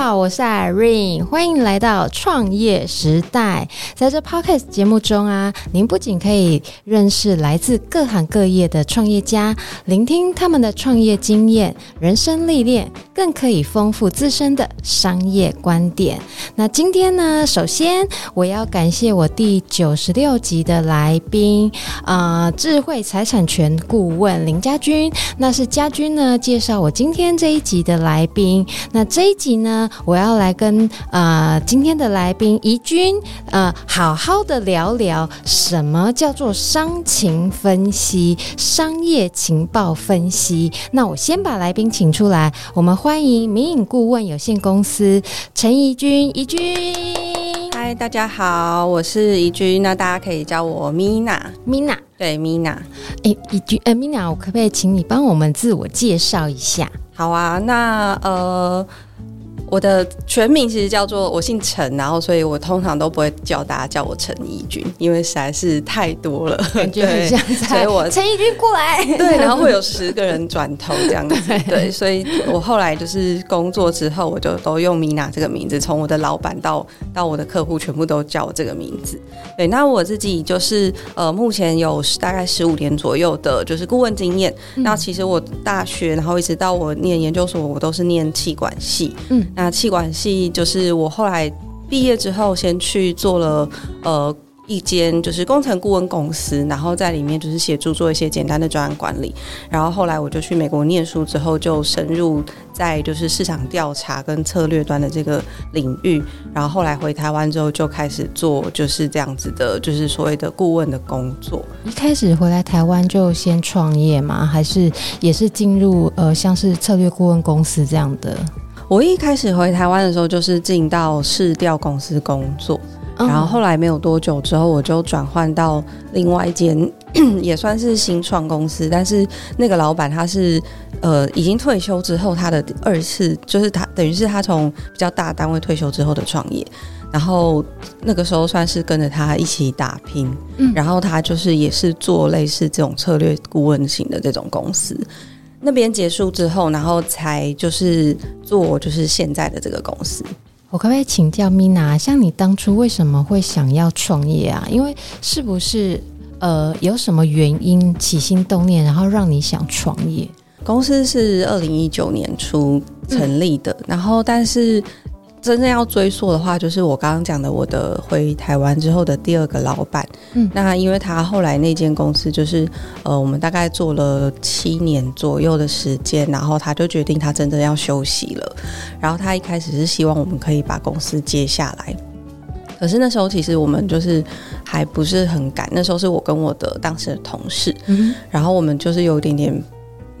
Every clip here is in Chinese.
好，我是 Irene，欢迎来到创业时代。在这 Podcast 节目中啊，您不仅可以认识来自各行各业的创业家，聆听他们的创业经验、人生历练，更可以丰富自身的商业观点。那今天呢，首先我要感谢我第九十六集的来宾啊、呃，智慧财产权顾问林家军。那是家军呢介绍我今天这一集的来宾。那这一集。呢，我要来跟呃今天的来宾怡君呃好好的聊聊什么叫做商情分析、商业情报分析。那我先把来宾请出来，我们欢迎明影顾问有限公司陈怡君。怡君，嗨，大家好，我是怡君，那大家可以叫我 Mina。Mina，对，Mina。哎，怡君，呃，Mina，我可不可以请你帮我们自我介绍一下？好啊，那呃。我的全名其实叫做我姓陈，然后所以我通常都不会叫大家叫我陈怡君，因为实在是太多了，感觉很像在。所以我陈怡君过来，对，然后会有十个人转头这样子，对，对，所以我后来就是工作之后，我就都用 Mina 这个名字，从我的老板到到我的客户，全部都叫我这个名字。对，那我自己就是呃，目前有大概十五年左右的就是顾问经验。嗯、那其实我大学，然后一直到我念研究所，我都是念气管系，嗯。那气管系就是我后来毕业之后，先去做了呃一间就是工程顾问公司，然后在里面就是协助做一些简单的专案管理。然后后来我就去美国念书之后，就深入在就是市场调查跟策略端的这个领域。然后后来回台湾之后，就开始做就是这样子的，就是所谓的顾问的工作。一开始回来台湾就先创业吗？还是也是进入呃像是策略顾问公司这样的？我一开始回台湾的时候，就是进到市调公司工作，然后后来没有多久之后，我就转换到另外一间 也算是新创公司，但是那个老板他是呃已经退休之后，他的二次就是他等于是他从比较大单位退休之后的创业，然后那个时候算是跟着他一起打拼，嗯。然后他就是也是做类似这种策略顾问型的这种公司。那边结束之后，然后才就是做就是现在的这个公司。我可不可以请教 Mina，像你当初为什么会想要创业啊？因为是不是呃有什么原因起心动念，然后让你想创业？公司是二零一九年初成立的，嗯、然后但是。真正要追溯的话，就是我刚刚讲的，我的回台湾之后的第二个老板。嗯，那因为他后来那间公司就是，呃，我们大概做了七年左右的时间，然后他就决定他真正要休息了。然后他一开始是希望我们可以把公司接下来，可是那时候其实我们就是还不是很敢。那时候是我跟我的当时的同事，嗯，然后我们就是有一点点。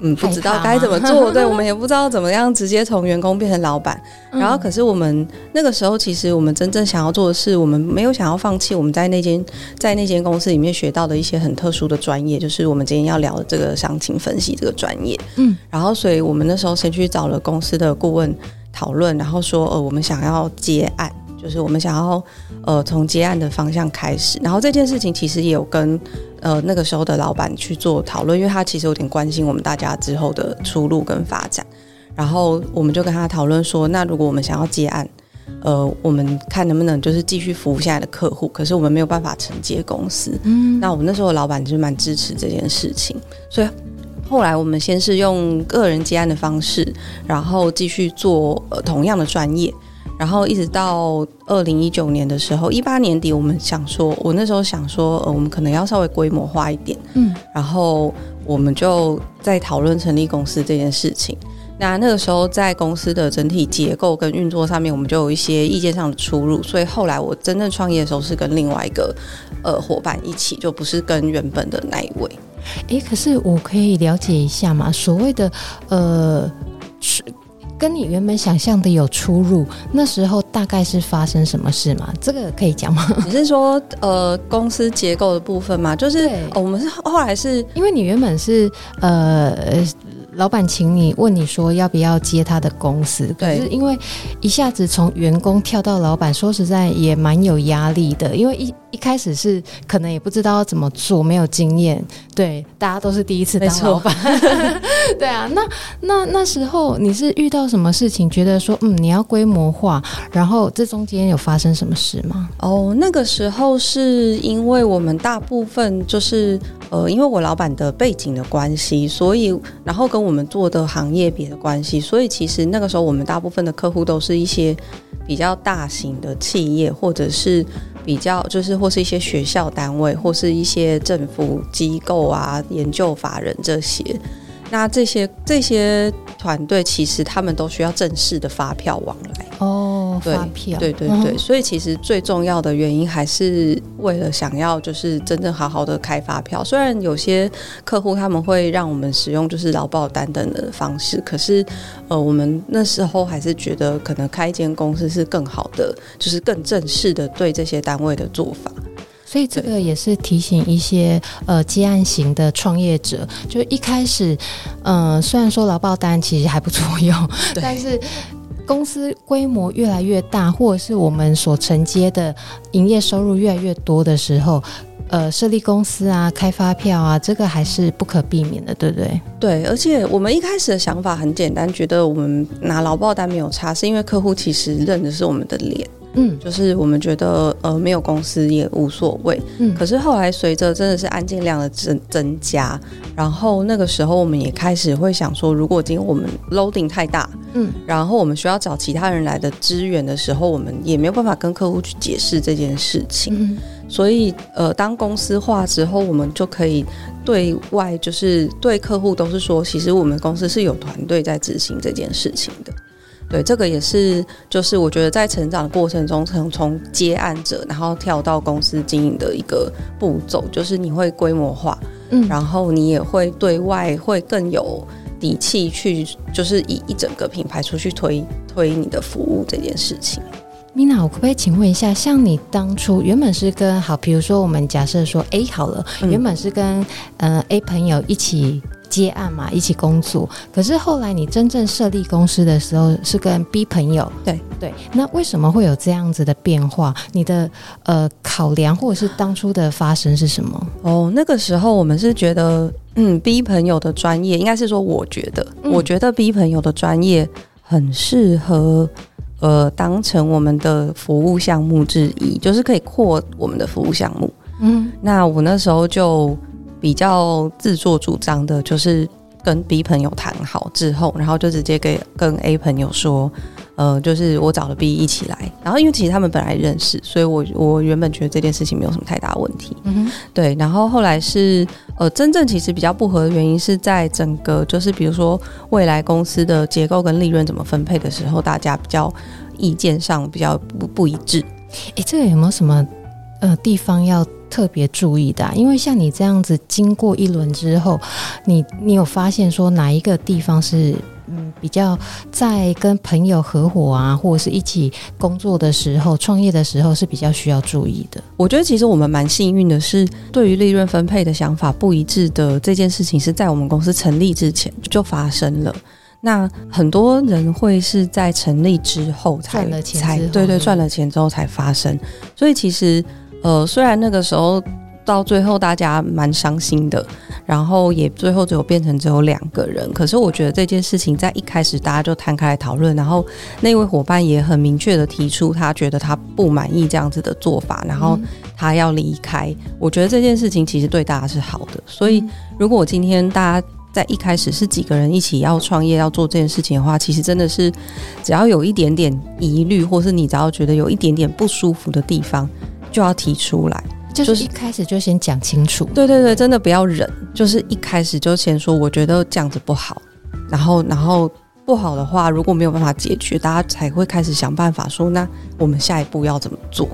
嗯，不知道该怎么做，对，我们也不知道怎么样直接从员工变成老板。嗯、然后，可是我们那个时候，其实我们真正想要做的是，我们没有想要放弃我们在那间在那间公司里面学到的一些很特殊的专业，就是我们今天要聊的这个商情分析这个专业。嗯，然后，所以我们那时候先去找了公司的顾问讨论，然后说，呃，我们想要接案。就是我们想要呃从接案的方向开始，然后这件事情其实也有跟呃那个时候的老板去做讨论，因为他其实有点关心我们大家之后的出路跟发展，然后我们就跟他讨论说，那如果我们想要接案，呃，我们看能不能就是继续服务现在的客户，可是我们没有办法承接公司，嗯，那我们那时候的老板就蛮支持这件事情，所以后来我们先是用个人接案的方式，然后继续做呃同样的专业。然后一直到二零一九年的时候，一八年底，我们想说，我那时候想说，呃，我们可能要稍微规模化一点，嗯，然后我们就在讨论成立公司这件事情。那那个时候在公司的整体结构跟运作上面，我们就有一些意见上的出入，所以后来我真正创业的时候是跟另外一个呃伙伴一起，就不是跟原本的那一位。诶，可是我可以了解一下吗？所谓的呃。跟你原本想象的有出入，那时候大概是发生什么事吗？这个可以讲吗？你是说呃公司结构的部分吗？就是、哦、我们是后来是因为你原本是呃老板请你问你说要不要接他的公司，可是因为一下子从员工跳到老板，说实在也蛮有压力的，因为一。一开始是可能也不知道要怎么做，没有经验，对，大家都是第一次当老板，对啊。那那那时候你是遇到什么事情，觉得说嗯你要规模化，然后这中间有发生什么事吗？哦，那个时候是因为我们大部分就是呃，因为我老板的背景的关系，所以然后跟我们做的行业别的关系，所以其实那个时候我们大部分的客户都是一些比较大型的企业或者是。比较就是或是一些学校单位，或是一些政府机构啊、研究法人这些，那这些这些团队其实他们都需要正式的发票往来哦。发票，对对对，所以其实最重要的原因还是为了想要就是真正好好的开发票。虽然有些客户他们会让我们使用就是劳保单等的方式，可是呃，我们那时候还是觉得可能开一间公司是更好的，就是更正式的对这些单位的做法。所以这个也是提醒一些呃接案型的创业者，就一开始嗯、呃，虽然说劳报单其实还不错用，但是。公司规模越来越大，或者是我们所承接的营业收入越来越多的时候，呃，设立公司啊，开发票啊，这个还是不可避免的，对不对？对，而且我们一开始的想法很简单，觉得我们拿劳报单没有差，是因为客户其实认的是我们的脸。嗯，就是我们觉得呃没有公司也无所谓，嗯，可是后来随着真的是案件量的增增加，然后那个时候我们也开始会想说，如果今天我们 loading 太大，嗯，然后我们需要找其他人来的支援的时候，我们也没有办法跟客户去解释这件事情，嗯，所以呃当公司化之后，我们就可以对外就是对客户都是说，其实我们公司是有团队在执行这件事情的。对，这个也是，就是我觉得在成长的过程中，从从接案者，然后跳到公司经营的一个步骤，就是你会规模化，嗯，然后你也会对外会更有底气去，就是以一整个品牌出去推推你的服务这件事情。Mina，我可不可以请问一下，像你当初原本是跟好，比如说我们假设说 A 好了，嗯、原本是跟呃 A 朋友一起。接案嘛，一起工作。可是后来你真正设立公司的时候，是跟 B 朋友。对对，那为什么会有这样子的变化？你的呃考量或者是当初的发生是什么？哦，那个时候我们是觉得，嗯，B 朋友的专业，应该是说，我觉得，嗯、我觉得 B 朋友的专业很适合，呃，当成我们的服务项目之一，就是可以扩我们的服务项目。嗯，那我那时候就。比较自作主张的，就是跟 B 朋友谈好之后，然后就直接给跟 A 朋友说，呃，就是我找了 B 一起来。然后因为其实他们本来认识，所以我我原本觉得这件事情没有什么太大问题。嗯哼，对。然后后来是呃，真正其实比较不合的原因是在整个就是比如说未来公司的结构跟利润怎么分配的时候，大家比较意见上比较不不一致。诶，这个有没有什么呃地方要？特别注意的啊，因为像你这样子经过一轮之后，你你有发现说哪一个地方是嗯比较在跟朋友合伙啊，或者是一起工作的时候，创业的时候是比较需要注意的？我觉得其实我们蛮幸运的是，对于利润分配的想法不一致的这件事情是在我们公司成立之前就发生了。那很多人会是在成立之后才赚了钱才对对赚了钱之后才发生，所以其实。呃，虽然那个时候到最后大家蛮伤心的，然后也最后只有变成只有两个人，可是我觉得这件事情在一开始大家就摊开来讨论，然后那位伙伴也很明确的提出他觉得他不满意这样子的做法，然后他要离开。嗯。我觉得这件事情其实对大家是好的，所以如果我今天大家在一开始是几个人一起要创业要做这件事情的话，其实真的是只要有一点点疑虑，或是你只要觉得有一点点不舒服的地方。就要提出来，就是一开始就先讲清楚。对对对，真的不要忍，就是一开始就先说，我觉得这样子不好，然后然后不好的话，如果没有办法解决，大家才会开始想办法说，那我们下一步要怎么做？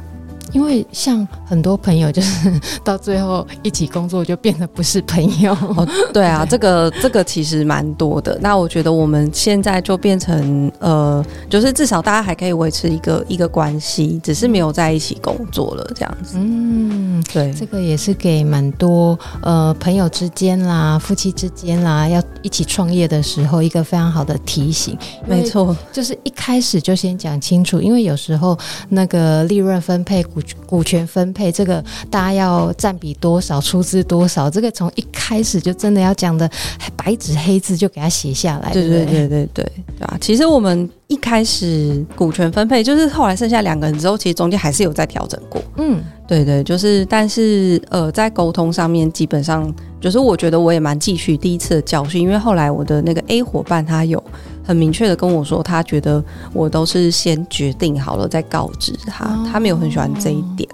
因为像很多朋友，就是 到最后一起工作就变得不是朋友。哦，对啊，这个这个其实蛮多的。那我觉得我们现在就变成呃，就是至少大家还可以维持一个一个关系，只是没有在一起工作了这样子。嗯，对，这个也是给蛮多呃朋友之间啦、夫妻之间啦，要一起创业的时候一个非常好的提醒。没错，就是一开始就先讲清楚，因为有时候那个利润分配股。股权分配这个，大家要占比多少，出资多少，这个从一开始就真的要讲的白纸黑字就给他写下来。对对对对对，对啊！其实我们一开始股权分配，就是后来剩下两个人之后，其实中间还是有在调整过。嗯，对对，就是但是呃，在沟通上面，基本上就是我觉得我也蛮继续第一次的教训，因为后来我的那个 A 伙伴他有。很明确的跟我说，他觉得我都是先决定好了再告知他，哦、他没有很喜欢这一点。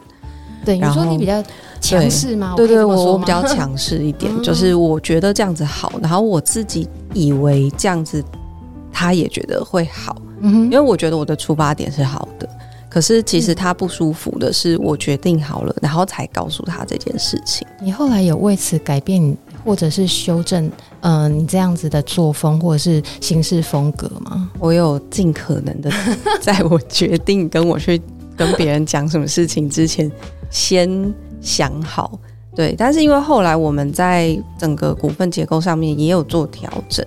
对，你说你比较强势吗？对对，我我比较强势一点，就是我觉得这样子好，然后我自己以为这样子他也觉得会好，嗯，因为我觉得我的出发点是好的，可是其实他不舒服的是我决定好了，然后才告诉他这件事情。你后来有为此改变？或者是修正，嗯、呃，你这样子的作风或者是行事风格吗？我有尽可能的，在我决定跟我去跟别人讲什么事情之前，先想好。对，但是因为后来我们在整个股份结构上面也有做调整，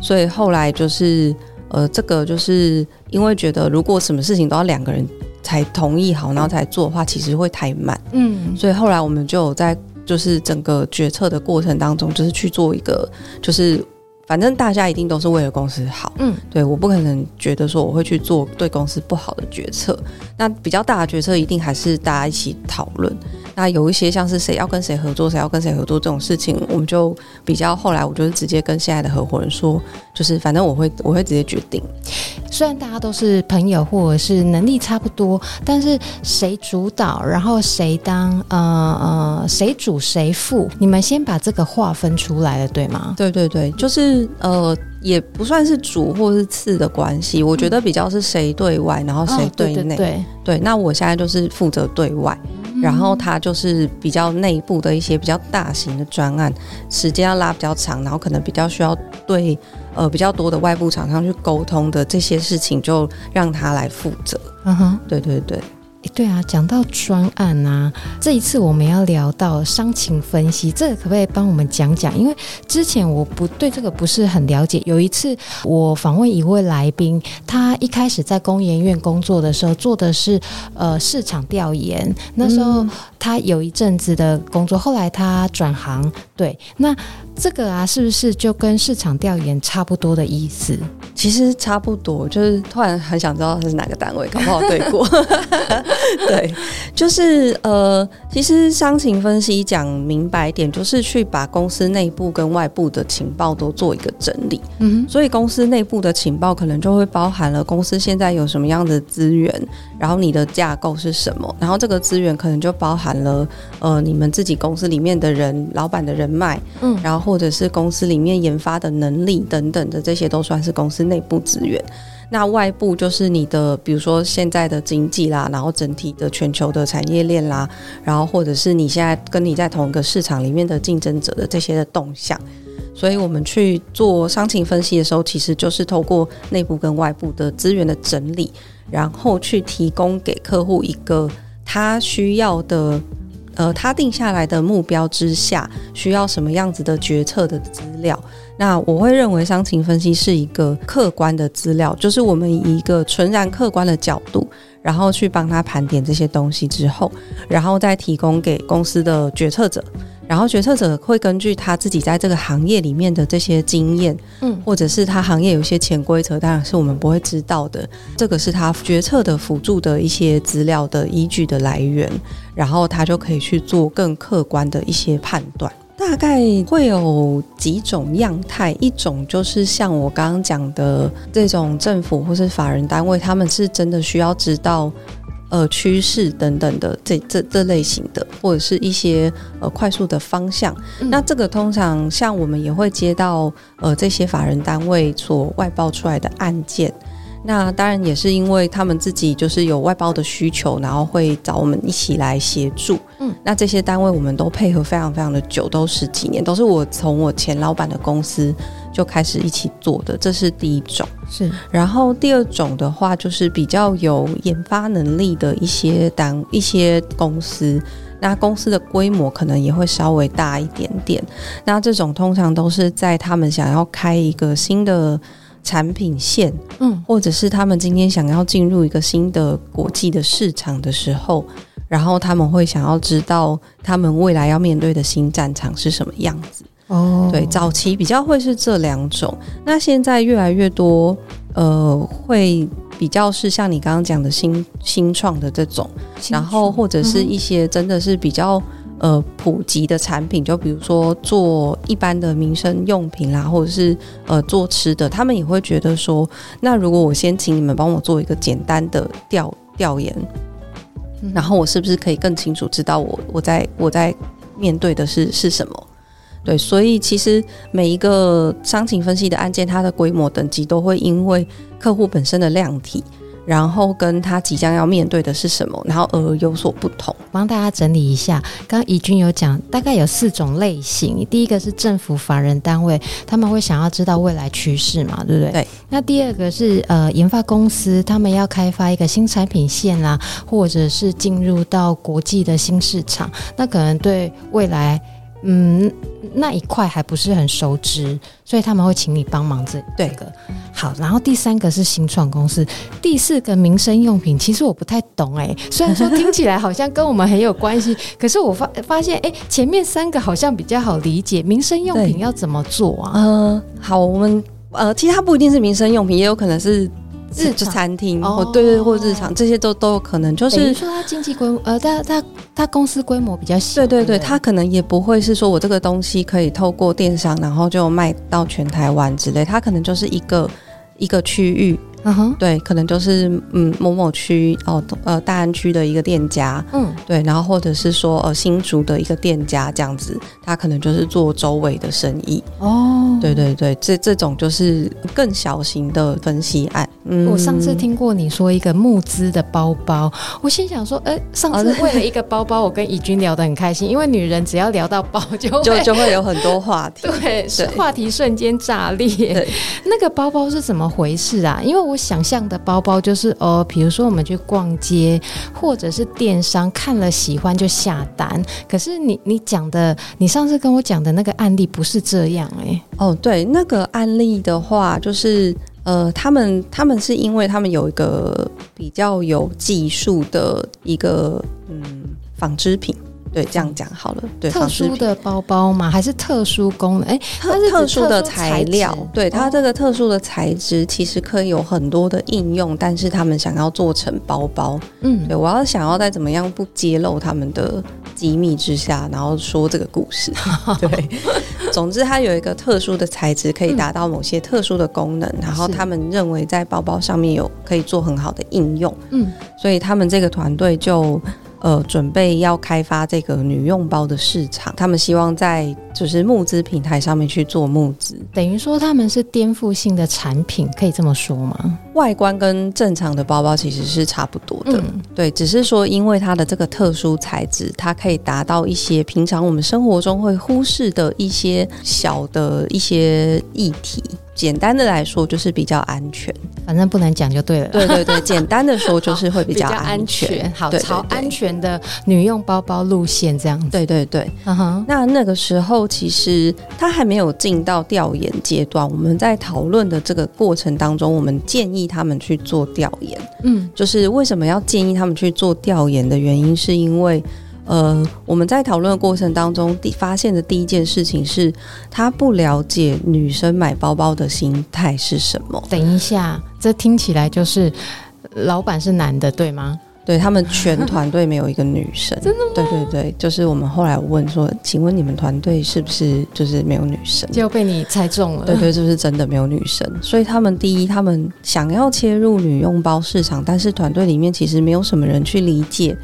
所以后来就是，呃，这个就是因为觉得如果什么事情都要两个人才同意好，然后才做的话，其实会太慢。嗯，所以后来我们就有在。就是整个决策的过程当中，就是去做一个，就是反正大家一定都是为了公司好，嗯，对，我不可能觉得说我会去做对公司不好的决策。那比较大的决策，一定还是大家一起讨论。那有一些像是谁要跟谁合作，谁要跟谁合作这种事情，我们就比较后来，我就是直接跟现在的合伙人说，就是反正我会我会直接决定。虽然大家都是朋友，或者是能力差不多，但是谁主导，然后谁当呃呃谁主谁副，你们先把这个划分出来了，对吗？对对对，就是呃也不算是主或是次的关系，我觉得比较是谁对外，然后谁对内。哦、对，对，对，对，那我现在就是负责对外。然后他就是比较内部的一些比较大型的专案，时间要拉比较长，然后可能比较需要对呃比较多的外部厂商去沟通的这些事情，就让他来负责。嗯哼，对对对。对啊，讲到专案啊，这一次我们要聊到商情分析，这个可不可以帮我们讲讲？因为之前我不对这个不是很了解。有一次我访问一位来宾，他一开始在工研院工作的时候做的是呃市场调研，那时候他有一阵子的工作，后来他转行。对，那这个啊，是不是就跟市场调研差不多的意思？其实差不多，就是突然很想知道他是哪个单位，搞不好对过。对，就是呃，其实商情分析讲明白点，就是去把公司内部跟外部的情报都做一个整理。嗯，所以公司内部的情报可能就会包含了公司现在有什么样的资源，然后你的架构是什么，然后这个资源可能就包含了呃，你们自己公司里面的人、老板的人脉，嗯，然后或者是公司里面研发的能力等等的，这些都算是公司内部资源。那外部就是你的，比如说现在的经济啦，然后整体的全球的产业链啦，然后或者是你现在跟你在同一个市场里面的竞争者的这些的动向。所以我们去做商情分析的时候，其实就是透过内部跟外部的资源的整理，然后去提供给客户一个他需要的，呃，他定下来的目标之下需要什么样子的决策的资料。那我会认为伤情分析是一个客观的资料，就是我们以一个纯然客观的角度，然后去帮他盘点这些东西之后，然后再提供给公司的决策者，然后决策者会根据他自己在这个行业里面的这些经验，嗯，或者是他行业有一些潜规则，当然是我们不会知道的，这个是他决策的辅助的一些资料的依据的来源，然后他就可以去做更客观的一些判断。大概会有几种样态，一种就是像我刚刚讲的这种政府或是法人单位，他们是真的需要知道，呃趋势等等的这这这类型的，或者是一些呃快速的方向。嗯、那这个通常像我们也会接到呃这些法人单位所外包出来的案件。那当然也是因为他们自己就是有外包的需求，然后会找我们一起来协助。嗯，那这些单位我们都配合非常非常的久，都十几年，都是我从我前老板的公司就开始一起做的，这是第一种。是，然后第二种的话，就是比较有研发能力的一些单一些公司，那公司的规模可能也会稍微大一点点。那这种通常都是在他们想要开一个新的。产品线，嗯，或者是他们今天想要进入一个新的国际的市场的时候，然后他们会想要知道他们未来要面对的新战场是什么样子。哦，对，早期比较会是这两种，那现在越来越多，呃，会比较是像你刚刚讲的新新创的这种，然后或者是一些真的是比较。呃，普及的产品，就比如说做一般的民生用品啦，或者是呃做吃的，他们也会觉得说，那如果我先请你们帮我做一个简单的调调研，嗯、然后我是不是可以更清楚知道我我在我在面对的是是什么？对，所以其实每一个商情分析的案件，它的规模等级都会因为客户本身的量体。然后跟他即将要面对的是什么，然后而有所不同。帮大家整理一下，刚刚怡君有讲，大概有四种类型。第一个是政府法人单位，他们会想要知道未来趋势嘛，对不对？对。那第二个是呃研发公司，他们要开发一个新产品线啦，或者是进入到国际的新市场，那可能对未来。嗯，那一块还不是很熟知，所以他们会请你帮忙这这个。好，然后第三个是新创公司，第四个民生用品，其实我不太懂哎、欸，虽然说听起来好像跟我们很有关系，可是我发发现哎、欸，前面三个好像比较好理解，民生用品要怎么做啊？呃，好，我们呃，其实它不一定是民生用品，也有可能是。日餐厅哦。对对，或日常这些都都有可能，就是说它经济规模，呃，它它它公司规模比较小，对对对，它可能也不会是说我这个东西可以透过电商，然后就卖到全台湾之类，它可能就是一个一个区域。嗯哼，对，可能就是嗯某某区哦，呃大安区的一个店家，嗯，对，然后或者是说呃新竹的一个店家这样子，他可能就是做周围的生意。哦，对对对，这这种就是更小型的分析案。嗯，我上次听过你说一个募资的包包，我心想说，哎，上次为了一个包包，我跟怡君聊得很开心，因为女人只要聊到包 就就就会有很多话题，对，是话题瞬间炸裂。对，那个包包是怎么回事啊？因为我。我想象的包包就是哦，比如说我们去逛街，或者是电商看了喜欢就下单。可是你你讲的，你上次跟我讲的那个案例不是这样哎、欸。哦，对，那个案例的话，就是呃，他们他们是因为他们有一个比较有技术的一个嗯纺织品。对，这样讲好了。对，特殊的包包吗？还是特殊功能？哎，它是特殊的材料。对，它这个特殊的材质其实可以有很多的应用，但是他们想要做成包包。嗯，对，我要想要在怎么样不揭露他们的机密之下，然后说这个故事。对，总之它有一个特殊的材质，可以达到某些特殊的功能，然后他们认为在包包上面有可以做很好的应用。嗯，所以他们这个团队就。呃，准备要开发这个女用包的市场，他们希望在就是募资平台上面去做募资，等于说他们是颠覆性的产品，可以这么说吗？外观跟正常的包包其实是差不多的，嗯、对，只是说因为它的这个特殊材质，它可以达到一些平常我们生活中会忽视的一些小的一些议题。简单的来说，就是比较安全。反正不能讲就对了。对对对，简单的说 就是会比较安全。安全好，朝安全的女用包包路线这样子。对对对。嗯哼。那那个时候其实他还没有进到调研阶段。我们在讨论的这个过程当中，我们建议他们去做调研。嗯，就是为什么要建议他们去做调研的原因，是因为。呃，我们在讨论的过程当中，第发现的第一件事情是，他不了解女生买包包的心态是什么。等一下，这听起来就是老板是男的，对吗？对他们全团队没有一个女生，真的吗？对对对，就是我们后来问说，请问你们团队是不是就是没有女生？就被你猜中了。对对，就是真的没有女生。所以他们第一，他们想要切入女用包市场，但是团队里面其实没有什么人去理解。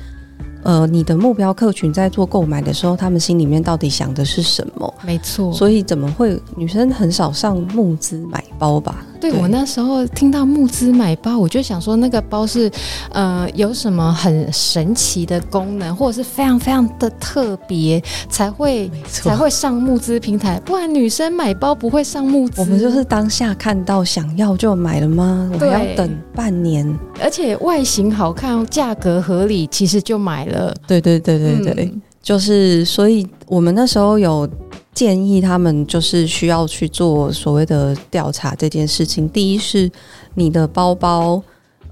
呃，你的目标客群在做购买的时候，他们心里面到底想的是什么？没错，所以怎么会女生很少上募资买包吧？对，对我那时候听到募资买包，我就想说那个包是呃有什么很神奇的功能，或者是非常非常的特别才会才会上募资平台，不然女生买包不会上募资。我们就是当下看到想要就买了吗？我还要等半年，而且外形好看，价格合理，其实就买了。对对对对对，嗯、就是所以我们那时候有。建议他们就是需要去做所谓的调查这件事情。第一是你的包包，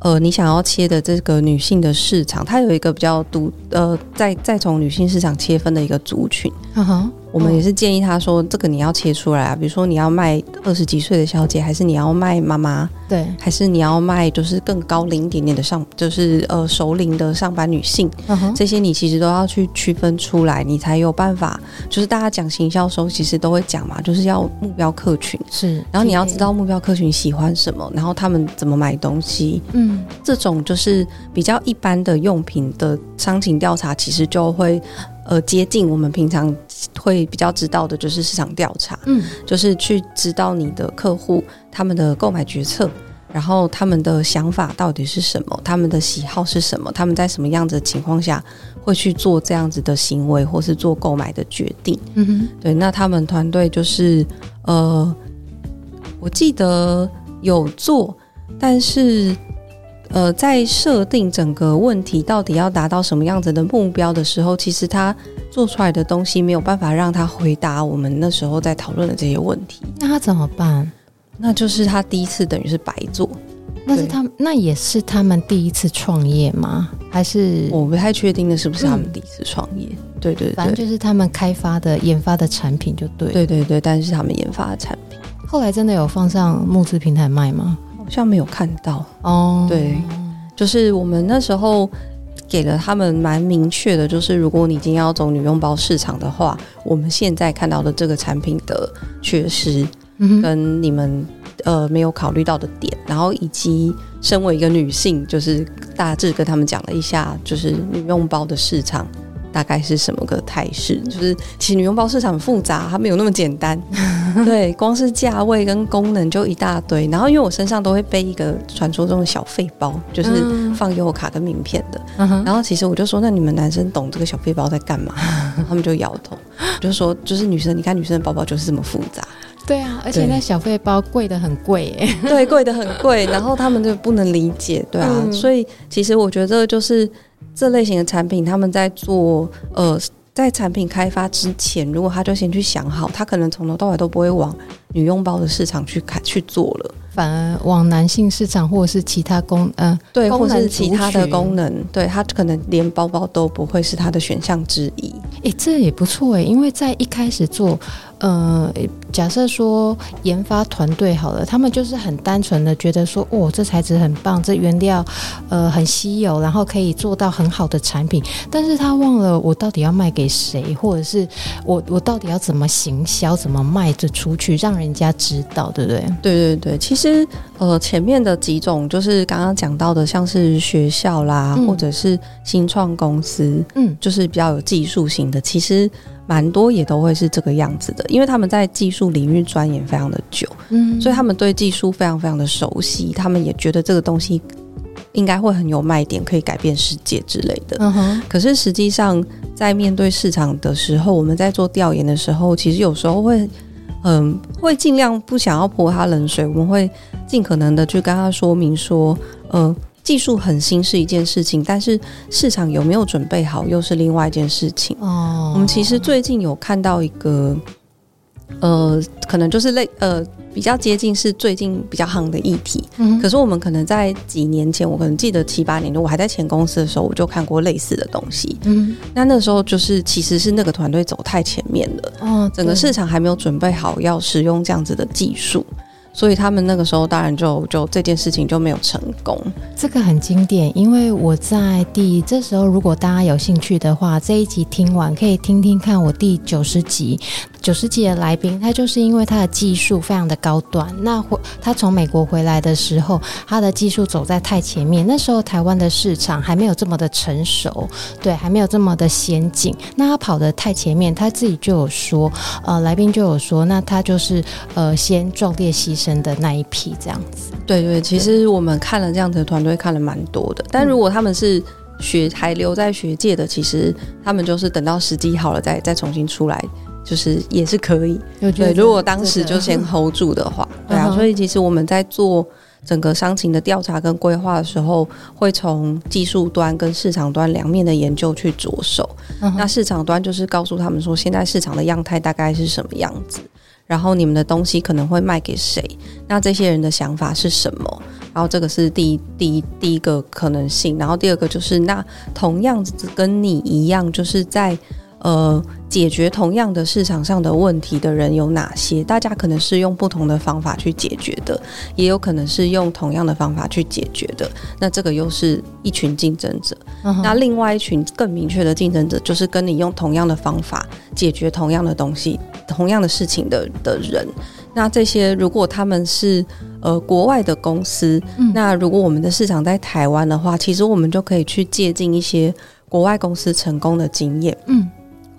呃，你想要切的这个女性的市场，它有一个比较独呃，再再从女性市场切分的一个族群。嗯哼。我们也是建议他说，这个你要切出来啊，比如说你要卖二十几岁的小姐，还是你要卖妈妈？对，还是你要卖就是更高龄一点点的上，就是呃熟龄的上班女性？嗯哼，这些你其实都要去区分出来，你才有办法。就是大家讲行销的时候，其实都会讲嘛，就是要目标客群是，然后你要知道目标客群喜欢什么，然后他们怎么买东西。嗯，这种就是比较一般的用品的商情调查，其实就会。呃，接近我们平常会比较知道的，就是市场调查，嗯，就是去知道你的客户他们的购买决策，然后他们的想法到底是什么，他们的喜好是什么，他们在什么样子的情况下会去做这样子的行为，或是做购买的决定。嗯哼，对，那他们团队就是呃，我记得有做，但是。呃，在设定整个问题到底要达到什么样子的目标的时候，其实他做出来的东西没有办法让他回答我们那时候在讨论的这些问题。那他怎么办？那就是他第一次等于是白做。那是他，那也是他们第一次创业吗？还是我不太确定的是不是他们第一次创业？嗯、对，对对，反正就是他们开发的、研发的产品就对。对对对，但是他们研发的产品，后来真的有放上募资平台卖吗？好像没有看到哦，对，就是我们那时候给了他们蛮明确的，就是如果你今天要走女用包市场的话，我们现在看到的这个产品的缺失，跟你们呃没有考虑到的点，然后以及身为一个女性，就是大致跟他们讲了一下，就是女用包的市场。大概是什么个态势？就是其实女佣包市场很复杂，它没有那么简单。对，光是价位跟功能就一大堆。然后因为我身上都会背一个传说中的小废包，就是放悠游卡跟名片的。嗯、然后其实我就说，那你们男生懂这个小废包在干嘛？他们就摇头，就说就是女生，你看女生的包包就是这么复杂。对啊，而且那小费包贵的很贵耶。对，贵的很贵。然后他们就不能理解，对啊。嗯、所以其实我觉得就是。这类型的产品，他们在做呃，在产品开发之前，如果他就先去想好，他可能从头到尾都不会往女用包的市场去开去做了，反而往男性市场或者是其他功呃对，或者是其他的功能，对，他可能连包包都不会是他的选项之一。诶，这也不错诶，因为在一开始做。呃，假设说研发团队好了，他们就是很单纯的觉得说，哦，这材质很棒，这原料呃很稀有，然后可以做到很好的产品。但是他忘了我到底要卖给谁，或者是我我到底要怎么行销，怎么卖这出去，让人家知道，对不对？对对对，其实呃前面的几种就是刚刚讲到的，像是学校啦，嗯、或者是新创公司，嗯，就是比较有技术型的，其实。蛮多也都会是这个样子的，因为他们在技术领域钻研非常的久，嗯，所以他们对技术非常非常的熟悉，他们也觉得这个东西应该会很有卖点，可以改变世界之类的。嗯哼。可是实际上在面对市场的时候，我们在做调研的时候，其实有时候会，嗯，会尽量不想要泼他冷水，我们会尽可能的去跟他说明说，嗯。技术很新是一件事情，但是市场有没有准备好又是另外一件事情。哦，我们其实最近有看到一个，呃，可能就是类呃比较接近是最近比较夯的议题。嗯，可是我们可能在几年前，我可能记得七八年，我还在前公司的时候，我就看过类似的东西。嗯，那那时候就是其实是那个团队走太前面了。哦，整个市场还没有准备好要使用这样子的技术。所以他们那个时候当然就就这件事情就没有成功。这个很经典，因为我在第这时候，如果大家有兴趣的话，这一集听完可以听听看我第九十集。九十几的来宾，他就是因为他的技术非常的高端。那回他从美国回来的时候，他的技术走在太前面。那时候台湾的市场还没有这么的成熟，对，还没有这么的先进。那他跑得太前面，他自己就有说，呃，来宾就有说，那他就是呃先壮烈牺牲的那一批这样子。对对，其实我们看了这样子的团队看了蛮多的。但如果他们是学还留在学界的，其实他们就是等到时机好了再再重新出来。就是也是可以，对。如果当时就先 hold 住的话，对啊。所以其实我们在做整个商情的调查跟规划的时候，会从技术端跟市场端两面的研究去着手。那市场端就是告诉他们说，现在市场的样态大概是什么样子，然后你们的东西可能会卖给谁？那这些人的想法是什么？然后这个是第一第一第一个可能性。然后第二个就是，那同样子跟你一样，就是在。呃，解决同样的市场上的问题的人有哪些？大家可能是用不同的方法去解决的，也有可能是用同样的方法去解决的。那这个又是一群竞争者。Uh-huh. 那另外一群更明确的竞争者，就是跟你用同样的方法解决同样的东西、同样的事情的的人。那这些如果他们是呃国外的公司，嗯，那如果我们的市场在台湾的话，其实我们就可以去借鉴一些国外公司成功的经验，嗯。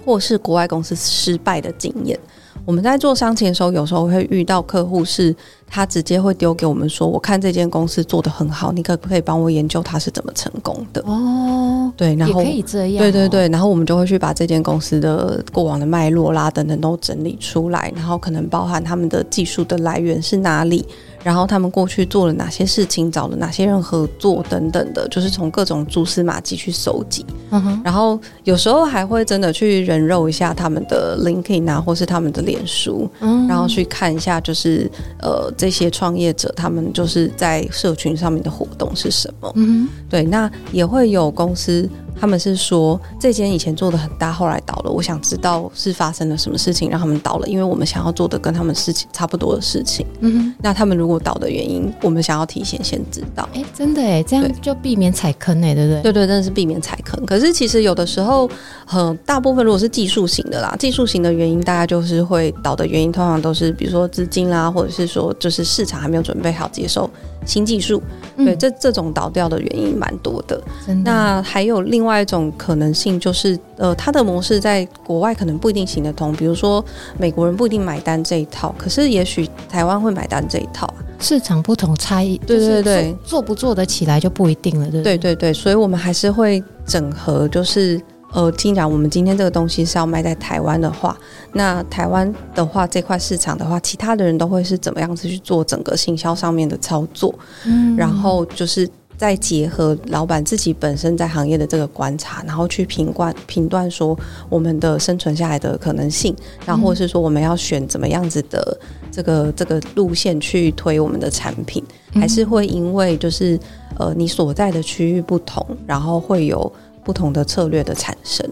或是国外公司失败的经验，我们在做商情的时候，有时候会遇到客户，是他直接会丢给我们说：“我看这间公司做的很好，你可不可以帮我研究它是怎么成功的？”哦，对，然后可以这样哦，对对对，然后我们就会去把这间公司的过往的脉络啦等等都整理出来，然后可能包含他们的技术的来源是哪里。然后他们过去做了哪些事情，找了哪些人合作等等的，就是从各种蛛丝马迹去搜集。嗯哼。然后有时候还会真的去人肉一下他们的 LinkedIn 啊，或是他们的脸书，嗯，然后去看一下，就是呃这些创业者他们就是在社群上面的活动是什么。嗯哼。对，那也会有公司。他们是说，这间以前做的很大，后来倒了。我想知道是发生了什么事情让他们倒了，因为我们想要做的跟他们事情差不多的事情。嗯哼，那他们如果倒的原因，我们想要提前先知道。哎、欸，真的哎，这样就避免踩坑哎，对不对？对对，真的是避免踩坑。可是其实有的时候，呃大部分如果是技术型的啦，技术型的原因，大家就是会倒的原因，通常都是比如说资金啦，或者是说就是市场还没有准备好接受新技术。对，这这种倒掉的原因蛮多的。的。那还有另外一种可能性，就是呃，它的模式在国外可能不一定行得通。比如说，美国人不一定买单这一套，可是也许台湾会买单这一套。市场不同差异，对对对，做不做得起来就不一定了，对对？对对对，所以我们还是会整合，就是。呃，既然我们今天这个东西是要卖在台湾的话，那台湾的话这块市场的话，其他的人都会是怎么样子去做整个行销上面的操作？嗯，然后就是再结合老板自己本身在行业的这个观察，然后去评断评断说我们的生存下来的可能性，然后或是说我们要选怎么样子的这个这个路线去推我们的产品，还是会因为就是呃你所在的区域不同，然后会有。不同的策略的产生。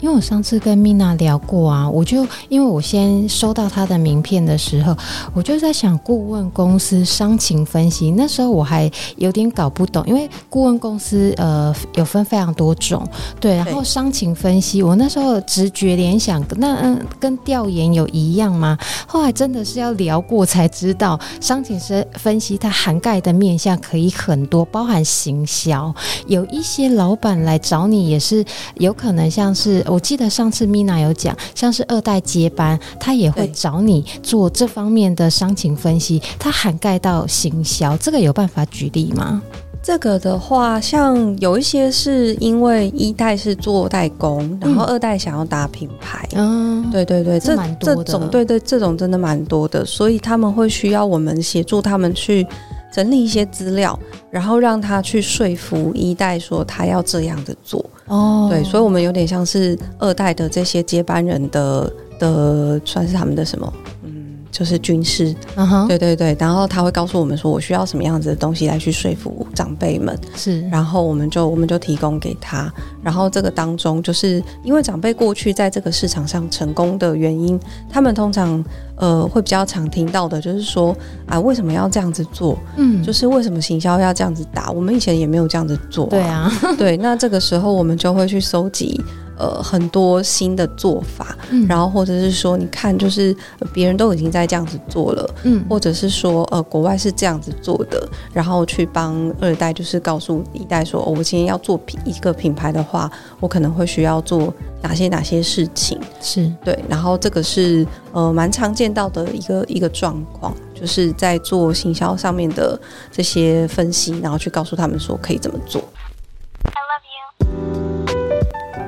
因为我上次跟米娜聊过啊，我就因为我先收到他的名片的时候，我就在想顾问公司商情分析。那时候我还有点搞不懂，因为顾问公司呃有分非常多种，对。然后商情分析，我那时候直觉联想，那嗯跟调研有一样吗？后来真的是要聊过才知道，商情是分析它涵盖的面向可以很多，包含行销。有一些老板来找你，也是有可能像是。我记得上次 Mina 有讲，像是二代接班，他也会找你做这方面的商情分析，它涵盖到行销，这个有办法举例吗？这个的话，像有一些是因为一代是做代工，然后二代想要打品牌，嗯，对对对，这蛮多的，这种对对，这种真的蛮多的，所以他们会需要我们协助他们去整理一些资料，然后让他去说服一代说他要这样的做。哦，对，所以，我们有点像是二代的这些接班人的的，算是他们的什么？嗯，就是军师，嗯哼，对对对，然后他会告诉我们说，我需要什么样子的东西来去说服长辈们，是，然后我们就我们就提供给他，然后这个当中就是因为长辈过去在这个市场上成功的原因，他们通常呃会比较常听到的就是说啊，为什么要这样子做？嗯，就是为什么行销要这样子打？我们以前也没有这样子做啊，对啊，对，那这个时候我们就会去搜集。呃，很多新的做法，嗯，然后或者是说，你看，就是别人都已经在这样子做了，嗯，或者是说，呃，国外是这样子做的，然后去帮二代，就是告诉一代说，哦，我今天要做品一个品牌的话，我可能会需要做哪些哪些事情，是。对，然后这个是呃蛮常见到的一个一个状况，就是在做行销上面的这些分析，然后去告诉他们说可以怎么做。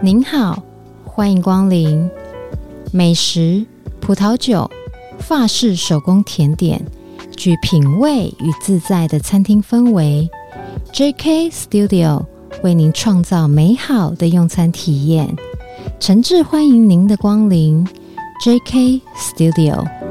您好，欢迎光临。美食、葡萄酒、法式手工甜点，具品味与自在的餐厅氛围。JK Studio 为您创造美好的用餐体验，诚挚欢迎您的光临。JK Studio。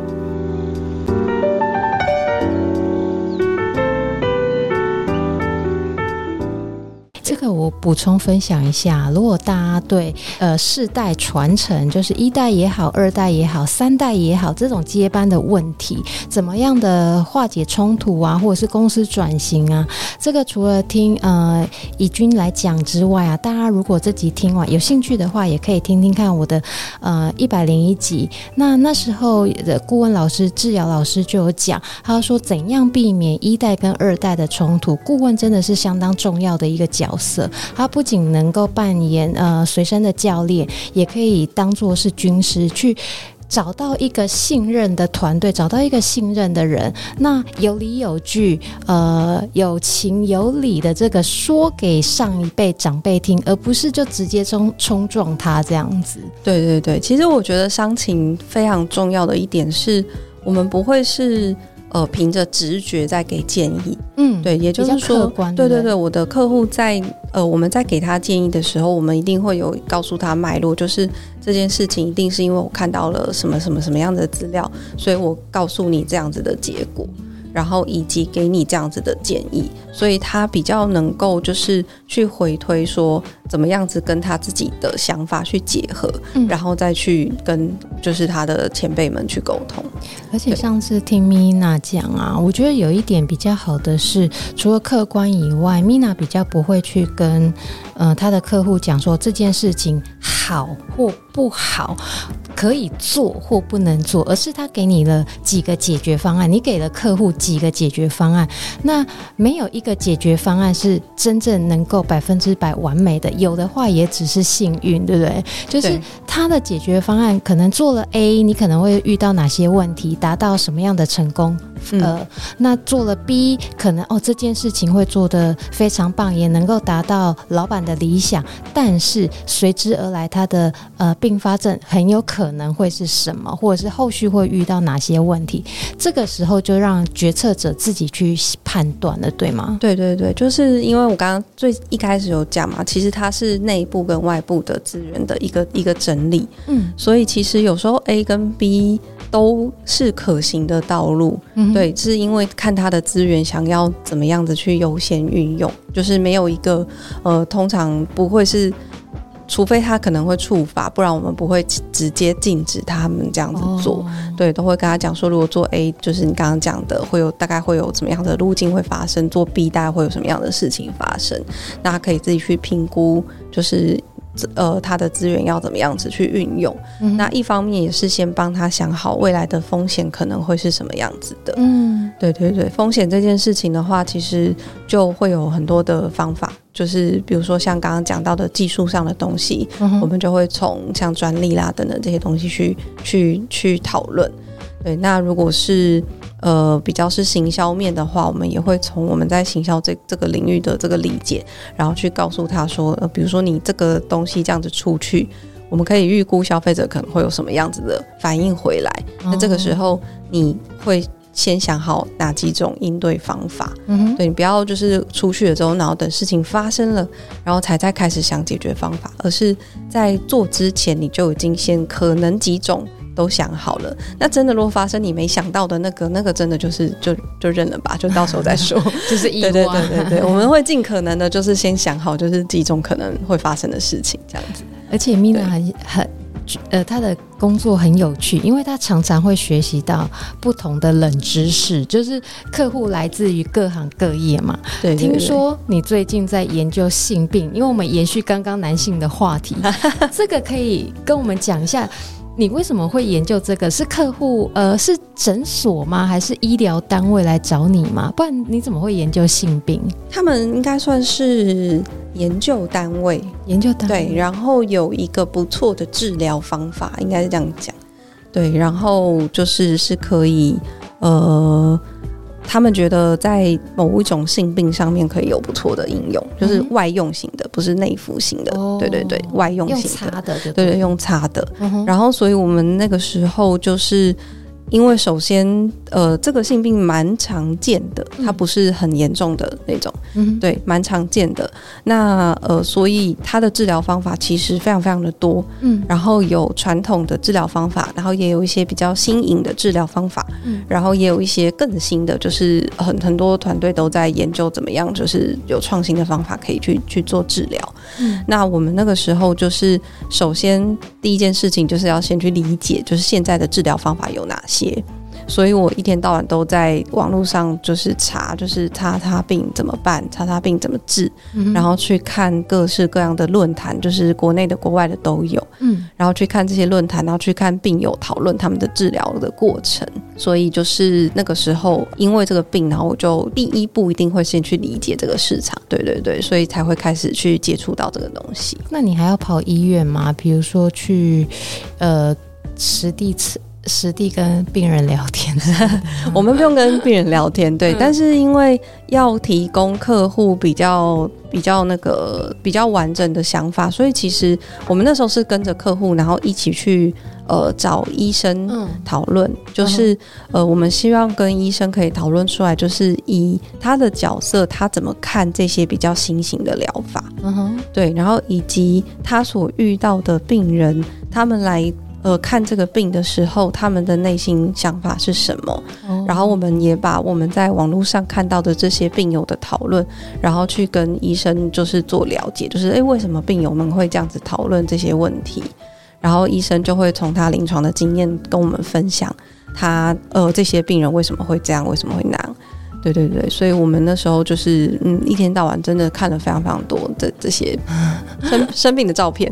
那我补充分享一下，如果大家对呃世代传承，就是一代也好，二代也好，三代也好，这种接班的问题，怎么样的化解冲突啊，或者是公司转型啊，这个除了听呃怡君来讲之外啊，大家如果这集听完有兴趣的话，也可以听听看我的呃一百零一集。那那时候的顾问老师智瑶老师就有讲，他说怎样避免一代跟二代的冲突，顾问真的是相当重要的一个角色。他不仅能够扮演呃随身的教练，也可以当做是军师，去找到一个信任的团队，找到一个信任的人，那有理有据，呃有情有理的这个说给上一辈长辈听，而不是就直接冲冲撞他这样子。对对对，其实我觉得商情非常重要的一点是，我们不会是。呃，凭着直觉在给建议，嗯，对，也就是说，对对对，我的客户在呃，我们在给他建议的时候，我们一定会有告诉他脉络，就是这件事情一定是因为我看到了什么什么什么样的资料，所以我告诉你这样子的结果。然后以及给你这样子的建议，所以他比较能够就是去回推说怎么样子跟他自己的想法去结合，嗯，然后再去跟就是他的前辈们去沟通。而且上次听 Mina 讲啊，我觉得有一点比较好的是，除了客观以外，Mina 比较不会去跟呃他的客户讲说这件事情好或不好。可以做或不能做，而是他给你了几个解决方案，你给了客户几个解决方案。那没有一个解决方案是真正能够百分之百完美的，有的话也只是幸运，对不对？就是他的解决方案可能做了 A，你可能会遇到哪些问题，达到什么样的成功？嗯、呃，那做了 B，可能哦这件事情会做得非常棒，也能够达到老板的理想，但是随之而来他的呃并发症很有可能。会是什么，或者是后续会遇到哪些问题？这个时候就让决策者自己去判断了，对吗？对对对，就是因为我刚刚最一开始有讲嘛，其实它是内部跟外部的资源的一个一个整理，嗯，所以其实有时候 A 跟 B 都是可行的道路，嗯，对，是因为看他的资源想要怎么样子去优先运用，就是没有一个呃，通常不会是。除非他可能会触法，不然我们不会直接禁止他们这样子做。Oh. 对，都会跟他讲说，如果做 A，就是你刚刚讲的，会有大概会有怎么样的路径会发生；做 B，大概会有什么样的事情发生。那他可以自己去评估，就是呃他的资源要怎么样子去运用。Mm -hmm. 那一方面也是先帮他想好未来的风险可能会是什么样子的。嗯、mm -hmm.，对对对，风险这件事情的话，其实就会有很多的方法。就是比如说像刚刚讲到的技术上的东西，嗯、我们就会从像专利啦等等这些东西去去去讨论。对，那如果是呃比较是行销面的话，我们也会从我们在行销这这个领域的这个理解，然后去告诉他说，呃，比如说你这个东西这样子出去，我们可以预估消费者可能会有什么样子的反应回来。那这个时候你会。先想好哪几种应对方法，嗯，对，你不要就是出去了之后，然后等事情发生了，然后才再开始想解决方法，而是在做之前你就已经先可能几种都想好了。那真的如果发生你没想到的那个，那个真的就是就就认了吧，就到时候再说。就是意外。对对对对对，我们会尽可能的，就是先想好，就是几种可能会发生的事情，这样子。而且 Mina 很很。呃，他的工作很有趣，因为他常常会学习到不同的冷知识，就是客户来自于各行各业嘛。对，对，对，听说你最近在研究性病，因为我们延续刚刚男性的话题，这个可以跟我们讲一下。你为什么会研究这个？是客户呃，是诊所吗？还是医疗单位来找你吗？不然你怎么会研究性病？他们应该算是研究单位，研究单位。对，然后有一个不错的治疗方法，应该是这样讲。对，然后就是是可以呃。他们觉得在某一种性病上面可以有不错的应用，就是外用型的，不是内服型的。哦、对对对，外用型的，用擦的，对，对对，用擦的。嗯、然后，所以我们那个时候就是。因为首先，呃，这个性病蛮常见的，它不是很严重的那种，嗯，对，蛮常见的。那呃，所以它的治疗方法其实非常非常的多，嗯，然后有传统的治疗方法，然后也有一些比较新颖的治疗方法，嗯，然后也有一些更新的，就是很很多团队都在研究怎么样，就是有创新的方法可以去去做治疗。嗯，那我们那个时候就是首先第一件事情就是要先去理解，就是现在的治疗方法有哪些。所以我一天到晚都在网络上就是查，就是叉叉病怎么办，叉叉病怎么治，嗯，然后去看各式各样的论坛，就是国内的、国外的都有，嗯，然后去看这些论坛，然后去看病友讨论他们的治疗的过程。所以就是那个时候，因为这个病，然后我就第一步一定会先去理解这个市场，对对对，所以才会开始去接触到这个东西。那你还要跑医院吗？比如说去呃实地测。实地跟病人聊天，我们不用跟病人聊天，对。但是因为要提供客户比较比较那个比较完整的想法，所以其实我们那时候是跟着客户，然后一起去呃找医生讨论，就是呃我们希望跟医生可以讨论出来，就是以他的角色，他怎么看这些比较新型的疗法，嗯哼，对。然后以及他所遇到的病人，他们来。呃，看这个病的时候，他们的内心想法是什么？哦。然后我们也把我们在网络上看到的这些病友的讨论，然后去跟医生就是做了解，就是诶，为什么病友们会这样子讨论这些问题？然后医生就会从他临床的经验跟我们分享他，他呃这些病人为什么会这样，为什么会那样。对对对，所以我们那时候就是嗯，一天到晚真的看了非常非常多的这些 生生病的照片，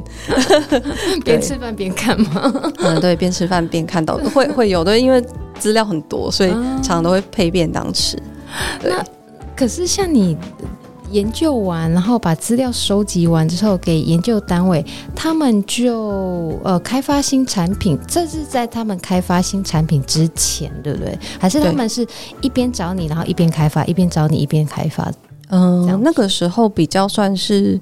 边吃饭边看吗？嗯，对，边吃饭边看到会会有的，因为资料很多，所以常常都会配便当吃。对，那可是像你。研究完，然后把资料收集完之后，给研究单位，他们就呃开发新产品。这是在他们开发新产品之前，对不对？还是他们是一边找你，然后一边开发，一边找你，一边开发？嗯、那个时候比较算是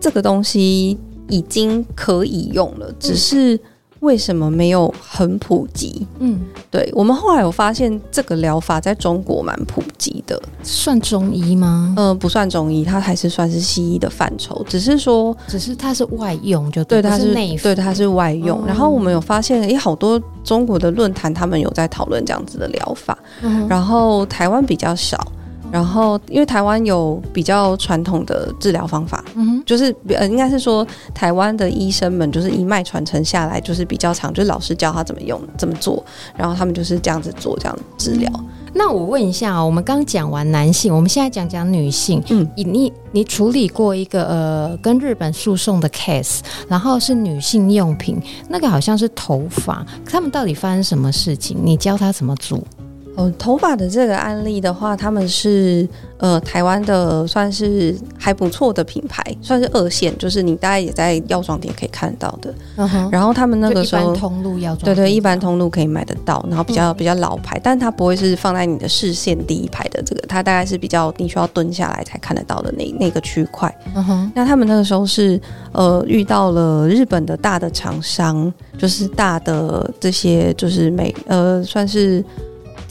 这个东西已经可以用了，只是。为什么没有很普及？嗯，对，我们后来有发现，这个疗法在中国蛮普及的。算中医吗？嗯、呃，不算中医，它还是算是西医的范畴。只是说，只是它是外用就对，对，它是内服，对，它是外用。哦、然后我们有发现，诶，好多中国的论坛他们有在讨论这样子的疗法，嗯、然后台湾比较少。然后，因为台湾有比较传统的治疗方法，嗯哼，就是呃，应该是说台湾的医生们就是一脉传承下来，就是比较长，就是老师教他怎么用、怎么做，然后他们就是这样子做这样治疗。嗯。那我问一下啊，我们刚讲完男性，我们现在讲讲女性。嗯，你你你处理过一个呃跟日本诉讼的 case，然后是女性用品，那个好像是头发，他们到底发生什么事情？你教他怎么做？呃，头发的这个案例的话，他们是呃台湾的算是还不错的品牌，算是二线，就是你大概也在药妆店可以看到的。嗯哼。然后他们那个时候通路药妆对对，一般通路可以买得到，然后比较比较老牌，嗯，但它不会是放在你的视线第一排的这个，它大概是比较你需要蹲下来才看得到的那那个区块。嗯哼。那他们那个时候是呃遇到了日本的大的厂商，就是大的这些就是美呃算是。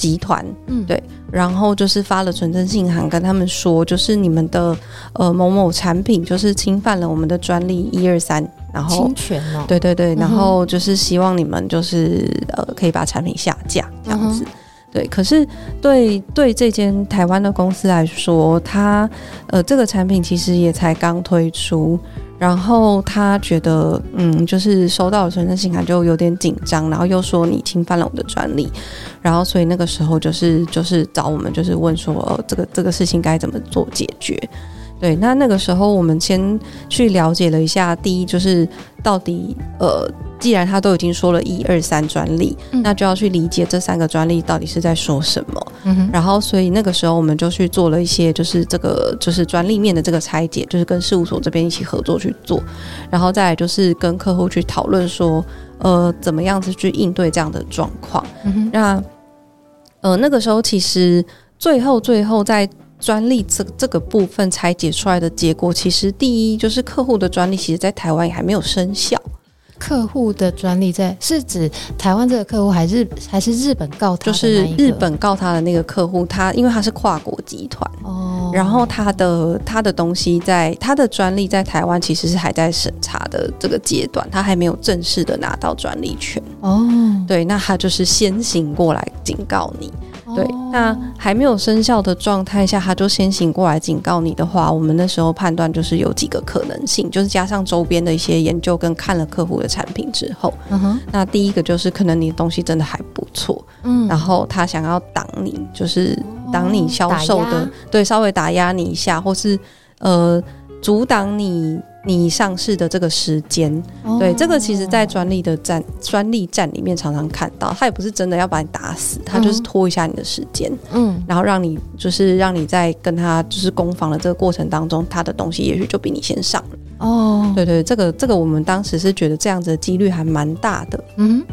集团，嗯，对，然后就是发了存真信函跟他们说，就是你们的呃某某产品就是侵犯了我们的专利一二三，然后侵权哦，对对对，然后就是希望你们就是呃可以把产品下架这样子。嗯对，可是对对这间台湾的公司来说，它呃这个产品其实也才刚推出，然后他觉得嗯，就是收到了存证信函就有点紧张，然后又说你侵犯了我的专利，然后所以那个时候就是就是找我们就是问说，这个这个事情该怎么做解决。对，那那个时候我们先去了解了一下，第一就是到底呃。既然他都已经说了一二三专利，嗯，那就要去理解这三个专利到底是在说什么。嗯，然后所以那个时候我们就去做了一些，就是这个就是专利面的这个拆解，就是跟事务所这边一起合作去做，然后再来就是跟客户去讨论说，呃，怎么样子去应对这样的状况。嗯，那呃那个时候其实最后最后在专利这这个部分拆解出来的结果，其实第一就是客户的专利，其实在台湾也还没有生效。客户的专利在是指台湾这个客户，还是还是日本告他？就是日本告他的那个客户，他因为他是跨国集团哦，然后他的他的东西在他的专利在台湾其实是还在审查的这个阶段，他还没有正式的拿到专利权哦。对，那他就是先行过来警告你。对，那还没有生效的状态下，他就先行过来警告你的话，我们那时候判断就是有几个可能性，就是加上周边的一些研究跟看了客户的产品之后，嗯哼，那第一个就是可能你的东西真的还不错，嗯，然后他想要挡你，就是挡你销售的，对，稍微打压你一下，或是呃阻挡你。你上市的这个时间，哦，对，这个其实，在专利的战专利战里面常常看到，他也不是真的要把你打死，他就是拖一下你的时间，嗯，然后让你就是让你在跟他就是攻防的这个过程当中，他的东西也许就比你先上了，哦，对对，这个这个我们当时是觉得这样子的几率还蛮大的，嗯，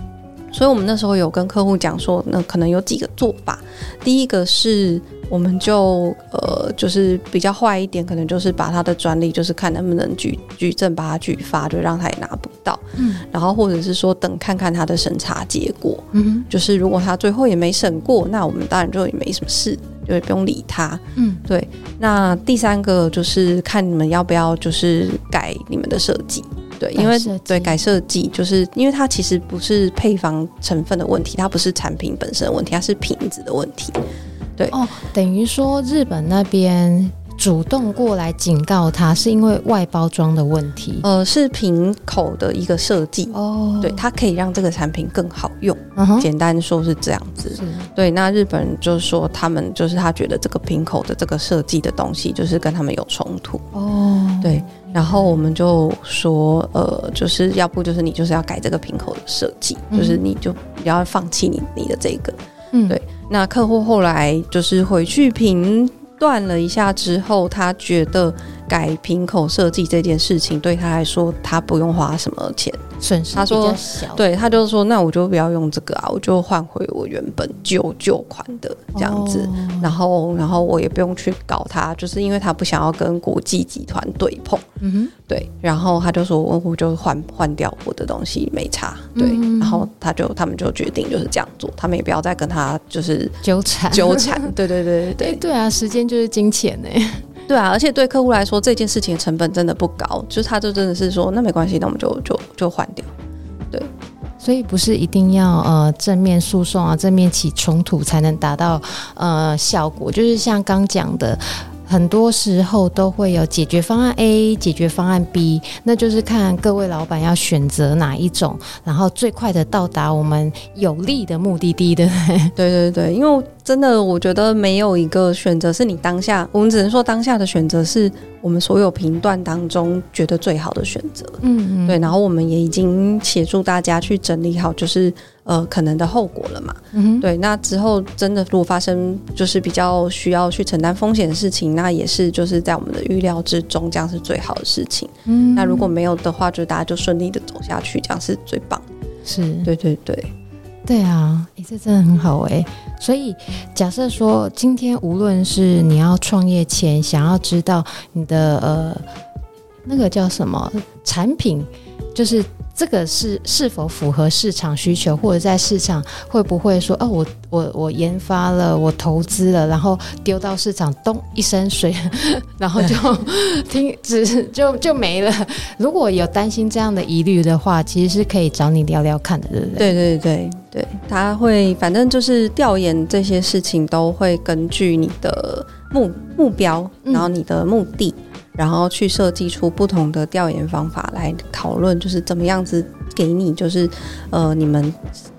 所以我们那时候有跟客户讲说，那可能有几个做法，第一个是。我们就呃，就是比较坏一点，可能就是把他的专利，就是看能不能举举证，把它举发，就让他也拿不到。嗯，然后或者是说等看看他的审查结果。嗯，就是如果他最后也没审过，那我们当然就也没什么事，就也不用理他。嗯，对。那第三个就是看你们要不要就是改你们的设计，对，因为对改设计，就是因为它其实不是配方成分的问题，它不是产品本身的问题，它是瓶子的问题。对哦，等于说日本那边主动过来警告他，是因为外包装的问题，呃，是瓶口的一个设计哦，对，它可以让这个产品更好用。嗯，简单说是这样子。对，那日本人就是说他们就是他觉得这个瓶口的这个设计的东西就是跟他们有冲突哦，对，然后我们就说呃，就是要不就是你就是要改这个瓶口的设计，嗯，就是你就不要放弃你你的这个，嗯，对。那客户后来就是回去评断了一下之后，他觉得。改瓶口设计这件事情对他来说，他不用花什么钱，损失。他说，对，他就说，那我就不要用这个啊，我就换回我原本旧旧款的这样子。哦、然后，然后我也不用去搞他，就是因为他不想要跟国际集团对碰。嗯哼，对。然后他就说，我我就换换掉我的东西，没差。对。嗯、然后他就他们就决定就是这样做，他们也不要再跟他就是纠缠纠缠。对对对对对、啊，时间就是金钱呢。对啊，而且对客户来说，这件事情的成本真的不高，就是他就真的是说，那没关系，那我们就就就换掉。对，所以不是一定要呃正面诉讼啊，正面起冲突才能达到呃效果，就是像刚讲的。很多时候都会有解决方案 A、解决方案 B，那就是看各位老板要选择哪一种，然后最快的到达我们有利的目的地的。对对对，因为真的我觉得没有一个选择是你当下，我们只能说当下的选择是我们所有评断当中觉得最好的选择。嗯嗯，对，然后我们也已经协助大家去整理好，就是。呃，可能的后果了嘛？嗯，对，那之后真的如果发生就是比较需要去承担风险的事情，那也是就是在我们的预料之中，这样是最好的事情。嗯，那如果没有的话，就大家就顺利的走下去，这样是最棒。是，对对对，对啊，诶，这真的很好诶。所以假设说今天无论是你要创业前想要知道你的呃那个叫什么产品，就是。这个是是否符合市场需求，或者在市场会不会说哦，我我我研发了，我投资了，然后丢到市场，咚一声水，然后就 听只就就没了。如果有担心这样的疑虑的话，其实是可以找你聊聊看的，对不对？对对对对，他会反正就是调研这些事情都会根据你的目目标，然后你的目的。嗯然后去设计出不同的调研方法来讨论，就是怎么样子给你，就是呃，你们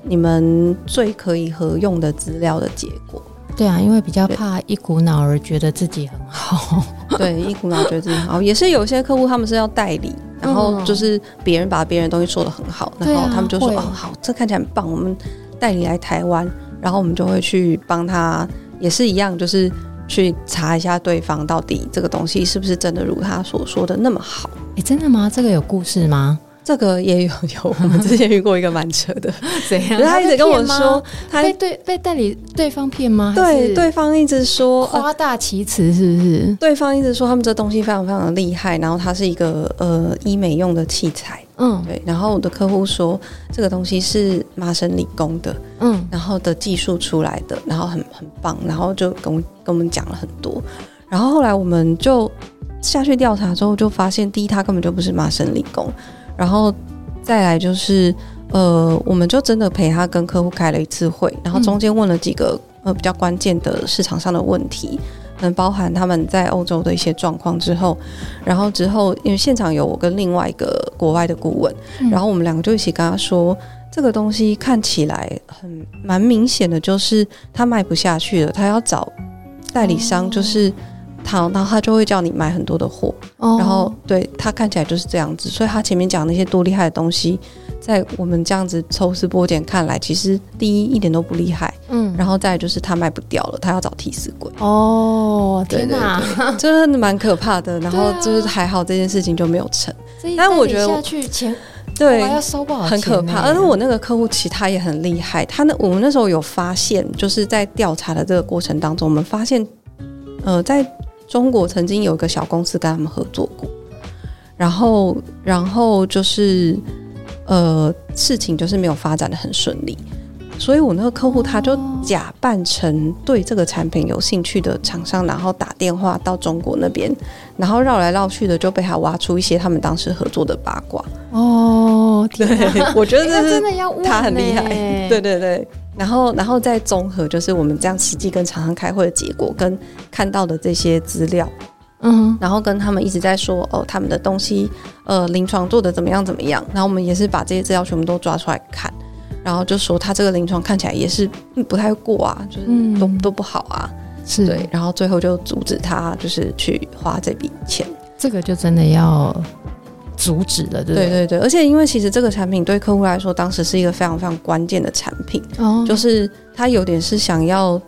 你们最可以合用的资料的结果。对啊，因为比较怕一股脑儿觉得自己很好。对，一股脑觉得自己很好，也是有些客户他们是要代理，然后就是别人把别人东西做得很好，然后他们就说哦好，这看起来很棒，我们代理来台湾，然后我们就会去帮他，也是一样，就是。去查一下对方到底这个东西是不是真的如他所说的那么好？哎，真的吗？这个有故事吗？这个也有有，我们之前遇过一个蛮扯的，怎样？他一直跟我说，他被对被代理对方骗吗？对，对方一直说夸大其词，是不是？对方一直说他们这东西非常非常的厉害，然后它是一个呃医美用的器材，嗯，对。然后我的客户说这个东西是麻省理工的，嗯，然后的技术出来的，然后很很棒，然后就跟我跟我们讲了很多。然后后来我们就下去调查之后，就发现第一，他根本就不是麻省理工。然后再来就是，呃，我们就真的陪他跟客户开了一次会，然后中间问了几个呃比较关键的市场上的问题，能包含他们在欧洲的一些状况之后，然后之后因为现场有我跟另外一个国外的顾问，然后我们两个就一起跟他说，这个东西看起来很蛮明显的，就是他卖不下去了，他要找代理商，就是。他，然后他就会叫你买很多的货，oh. 然后对他看起来就是这样子，所以他前面讲那些多厉害的东西，在我们这样子抽丝剥茧看来，其实第一一点都不厉害，嗯，然后再就是他卖不掉了，他要找替死鬼哦，天哪，真的蛮可怕的。然后就是还好这件事情就没有成，啊、但我觉得下去钱对要收不好，很可怕。而且我那个客户其实他也很厉害，他那我们那时候有发现，就是在调查的这个过程当中，我们发现，呃，在中国曾经有一个小公司跟他们合作过，然后，然后就是，呃，事情就是没有发展的很顺利，所以我那个客户他就假扮成对这个产品有兴趣的厂商，然后打电话到中国那边，然后绕来绕去的就被他挖出一些他们当时合作的八卦。哦，对，我觉得这是他很厉害，对对对。然后，然后再综合，就是我们这样实际跟厂商开会的结果，跟看到的这些资料，嗯，然后跟他们一直在说哦，他们的东西，呃，临床做的怎么样怎么样。然后我们也是把这些资料全部都抓出来看，然后就说他这个临床看起来也是不太过啊，就是都、嗯、都不好啊，是对。然后最后就阻止他，就是去花这笔钱。这个就真的要。阻止了，对对对对，而且因为其实这个产品对客户来说，当时是一个非常非常关键的产品，哦，就是他有点是想要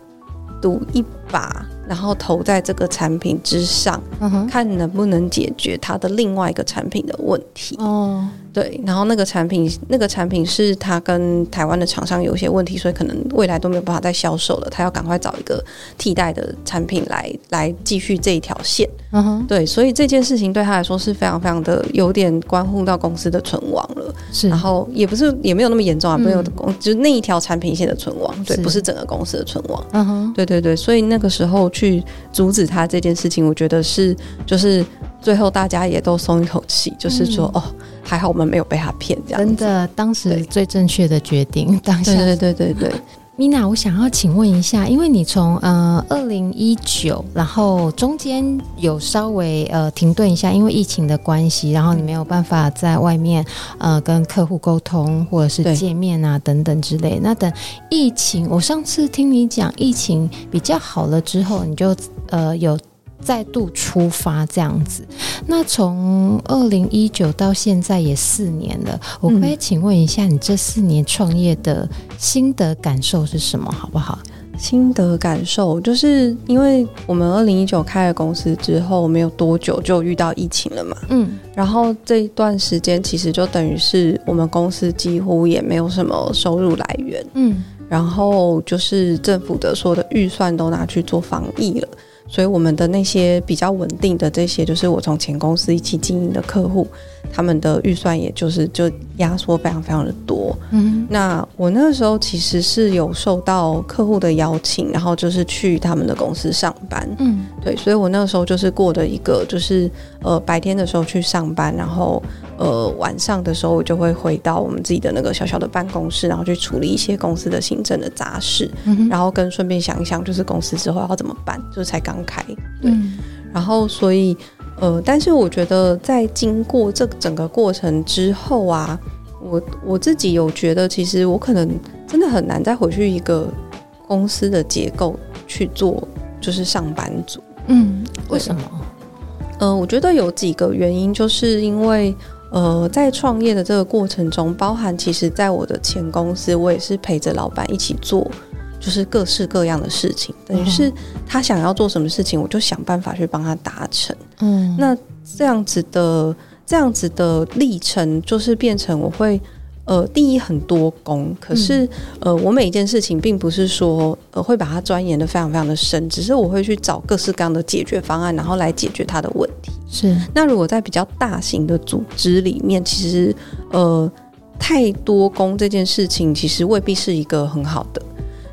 赌一把。然后投在这个产品之上，嗯，看能不能解决他的另外一个产品的问题。哦，对，然后那个产品，那个产品是他跟台湾的厂商有一些问题，所以可能未来都没有办法再销售了。他要赶快找一个替代的产品来来继续这一条线。嗯哼，对，所以这件事情对他来说是非常非常的有点关乎到公司的存亡了。是，然后也不是也没有那么严重啊，没有公、嗯、就是那一条产品线的存亡，对，不是整个公司的存亡。嗯哼，对对对，所以那个时候。去阻止他这件事情，我觉得是就是最后大家也都松一口气，就是说、嗯、哦，还好我们没有被他骗，这样真的当时最正确的决定。当下对对对对对。Mina，我想要请问一下，因为你从呃二零一九，然后中间有稍微呃停顿一下，因为疫情的关系，然后你没有办法在外面呃跟客户沟通或者是见面啊等等之类。那等疫情，我上次听你讲疫情比较好了之后，你就呃有。再度出发这样子，那从二零一九到现在也四年了，我可以请问一下，你这四年创业的心得感受是什么，好不好？心得感受就是因为我们二零一九开了公司之后，没有多久就遇到疫情了嘛，嗯，然后这一段时间其实就等于是我们公司几乎也没有什么收入来源，嗯，然后就是政府的所有的预算都拿去做防疫了。所以我们的那些比较稳定的这些，就是我从前公司一起经营的客户，他们的预算也就是就压缩非常非常的多。嗯，那我那个时候其实是有受到客户的邀请，然后就是去他们的公司上班。嗯，对，所以我那个时候就是过的一个就是呃白天的时候去上班，然后呃晚上的时候我就会回到我们自己的那个小小的办公室，然后去处理一些公司的行政的杂事，嗯，然后跟顺便想一想就是公司之后要怎么办，就是才刚。开对，然后所以呃，但是我觉得在经过这整个过程之后啊，我我自己有觉得，其实我可能真的很难再回去一个公司的结构去做，就是上班族。嗯，为什么？呃，我觉得有几个原因，就是因为呃，在创业的这个过程中，包含其实在我的前公司，我也是陪着老板一起做。就是各式各样的事情，等于是他想要做什么事情，我就想办法去帮他达成。嗯，那这样子的这样子的历程，就是变成我会呃，第一很多功，可是呃，我每一件事情并不是说呃会把它钻研的非常非常的深，只是我会去找各式各样的解决方案，然后来解决他的问题。是。那如果在比较大型的组织里面，其实呃，太多工这件事情，其实未必是一个很好的。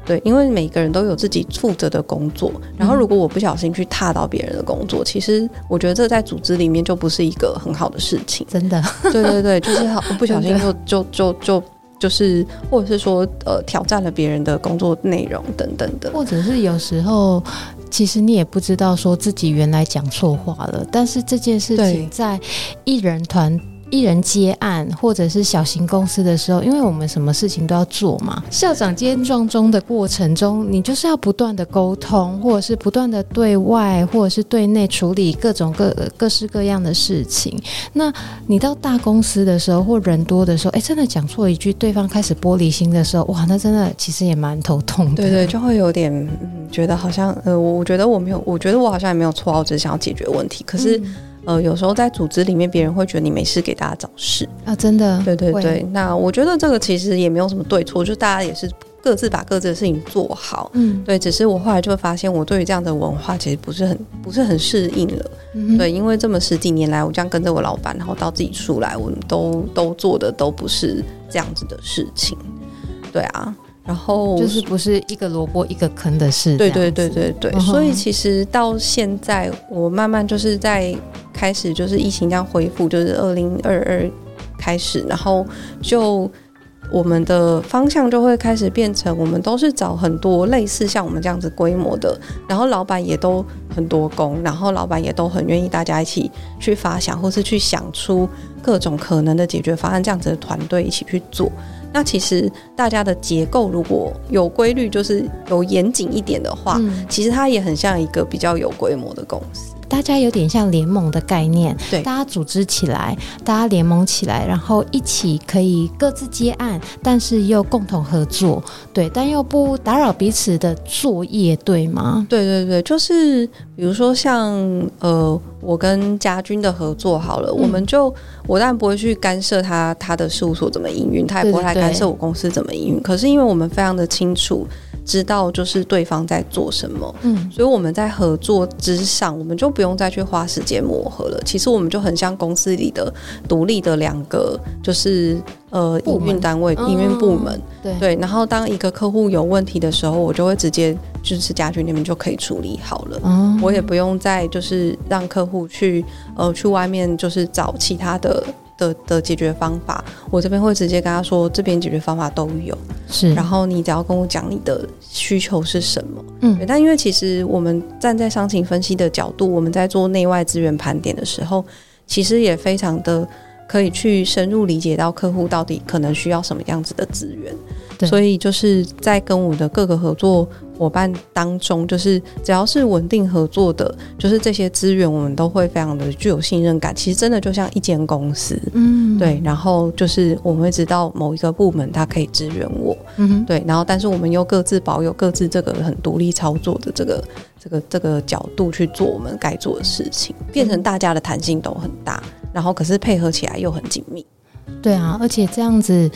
对，因为每个人都有自己负责的工作，然后如果我不小心去踏到别人的工作，其实我觉得这在组织里面就不是一个很好的事情。真的，对对对，就是好不小心就就就就就是，或者是说呃挑战了别人的工作内容等等的，或者是有时候其实你也不知道说自己原来讲错话了，但是这件事情在艺人团。一人接案或者是小型公司的时候，因为我们什么事情都要做嘛，校长兼撞钟的过程中，你就是要不断的沟通，或者是不断的对外或者是对内处理各种各各式各样的事情。那你到大公司的时候，或人多的时候，哎，真的讲错一句，对方开始玻璃心的时候，哇，那真的其实也蛮头痛的。对对，就会有点、嗯、觉得好像呃，我我觉得我没有，我觉得我好像也没有错，我只是想要解决问题，可是。嗯呃，有时候在组织里面，别人会觉得你没事给大家找事啊，真的，对对对。那我觉得这个其实也没有什么对错，就大家也是各自把各自的事情做好，嗯，对。只是我后来就会发现，我对于这样的文化其实不是很不是很适应了，嗯，对，因为这么十几年来，我这样跟着我老板，然后到自己出来，我们都都做的都不是这样子的事情，对啊。然后就是不是一个萝卜一个坑的事，对对对对对。所以其实到现在，我慢慢就是在开始，就是疫情这样恢复，就是二零二二开始，然后就我们的方向就会开始变成，我们都是找很多类似像我们这样子规模的，然后老板也都很多工，然后老板也都很愿意大家一起去发想，或是去想出各种可能的解决方案，这样子的团队一起去做。那其实大家的结构如果有规律，就是有严谨一点的话，嗯，其实它也很像一个比较有规模的公司。大家有点像联盟的概念，对，大家组织起来，大家联盟起来，然后一起可以各自接案，但是又共同合作，对，但又不打扰彼此的作业，对吗？对对对，就是比如说像呃，我跟家军的合作好了，嗯，我们就我当然不会去干涉他他的事务所怎么营运，他也不会来干涉我公司怎么营运，可是因为我们非常的清楚。知道就是对方在做什么，嗯，所以我们在合作之上，我们就不用再去花时间磨合了。其实我们就很像公司里的独立的两个，就是呃营运单位、营运部门，对对。然后当一个客户有问题的时候，我就会直接就是家具那边就可以处理好了，嗯，我也不用再就是让客户去呃去外面就是找其他的。的的解决方法，我这边会直接跟他说，这边解决方法都有，是。然后你只要跟我讲你的需求是什么，嗯。但因为其实我们站在商情分析的角度，我们在做内外资源盘点的时候，其实也非常的可以去深入理解到客户到底可能需要什么样子的资源。对。所以就是在跟我的各个合作。伙伴当中，就是只要是稳定合作的，就是这些资源，我们都会非常的具有信任感。其实真的就像一间公司，嗯，对。然后就是我们会知道某一个部门它可以支援我，嗯，对。然后但是我们又各自保有各自这个很独立操作的这个这个这个角度去做我们该做的事情，变成大家的弹性都很大，然后可是配合起来又很紧密。对啊，而且这样子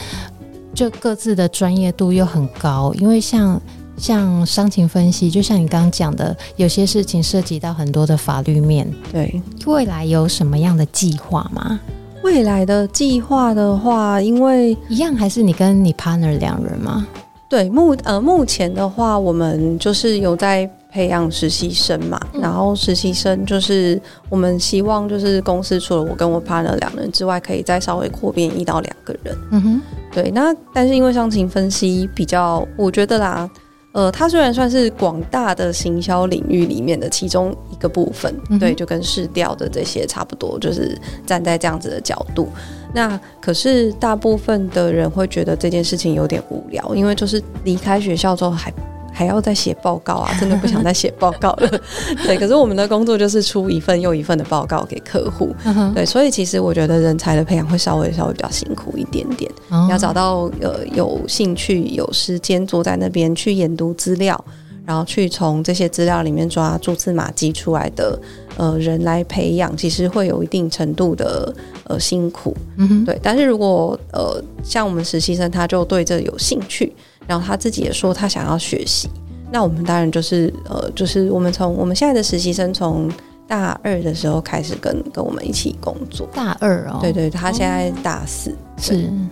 就各自的专业度又很高，因为像。像商情分析，就像你刚刚讲的，有些事情涉及到很多的法律面。对，未来有什么样的计划吗？未来的计划的话，因为一样还是你跟你 partner 两人吗？对，目呃目前的话，我们就是有在培养实习生嘛，嗯、然后实习生就是我们希望就是公司除了我跟我 partner 两人之外，可以再稍微扩编一到两个人。嗯哼，对，那但是因为商情分析比较，我觉得啦。呃，它虽然算是广大的行销领域里面的其中一个部分，嗯、对，就跟市调的这些差不多，就是站在这样子的角度。那可是大部分的人会觉得这件事情有点无聊，因为就是离开学校之后还。还要再写报告啊！真的不想再写报告了。对，可是我们的工作就是出一份又一份的报告给客户。对，所以其实我觉得人才的培养会稍微稍微比较辛苦一点点。要找到呃有兴趣、有时间坐在那边去研读资料，然后去从这些资料里面抓蛛丝马迹出来的呃人来培养，其实会有一定程度的呃辛苦。嗯，对。但是如果呃像我们实习生，他就对这有兴趣。然后他自己也说他想要学习，那我们当然就是呃，就是我们从我们现在的实习生从大二的时候开始跟跟我们一起工作。大二哦，对对，他现在大四，哦、是嗯，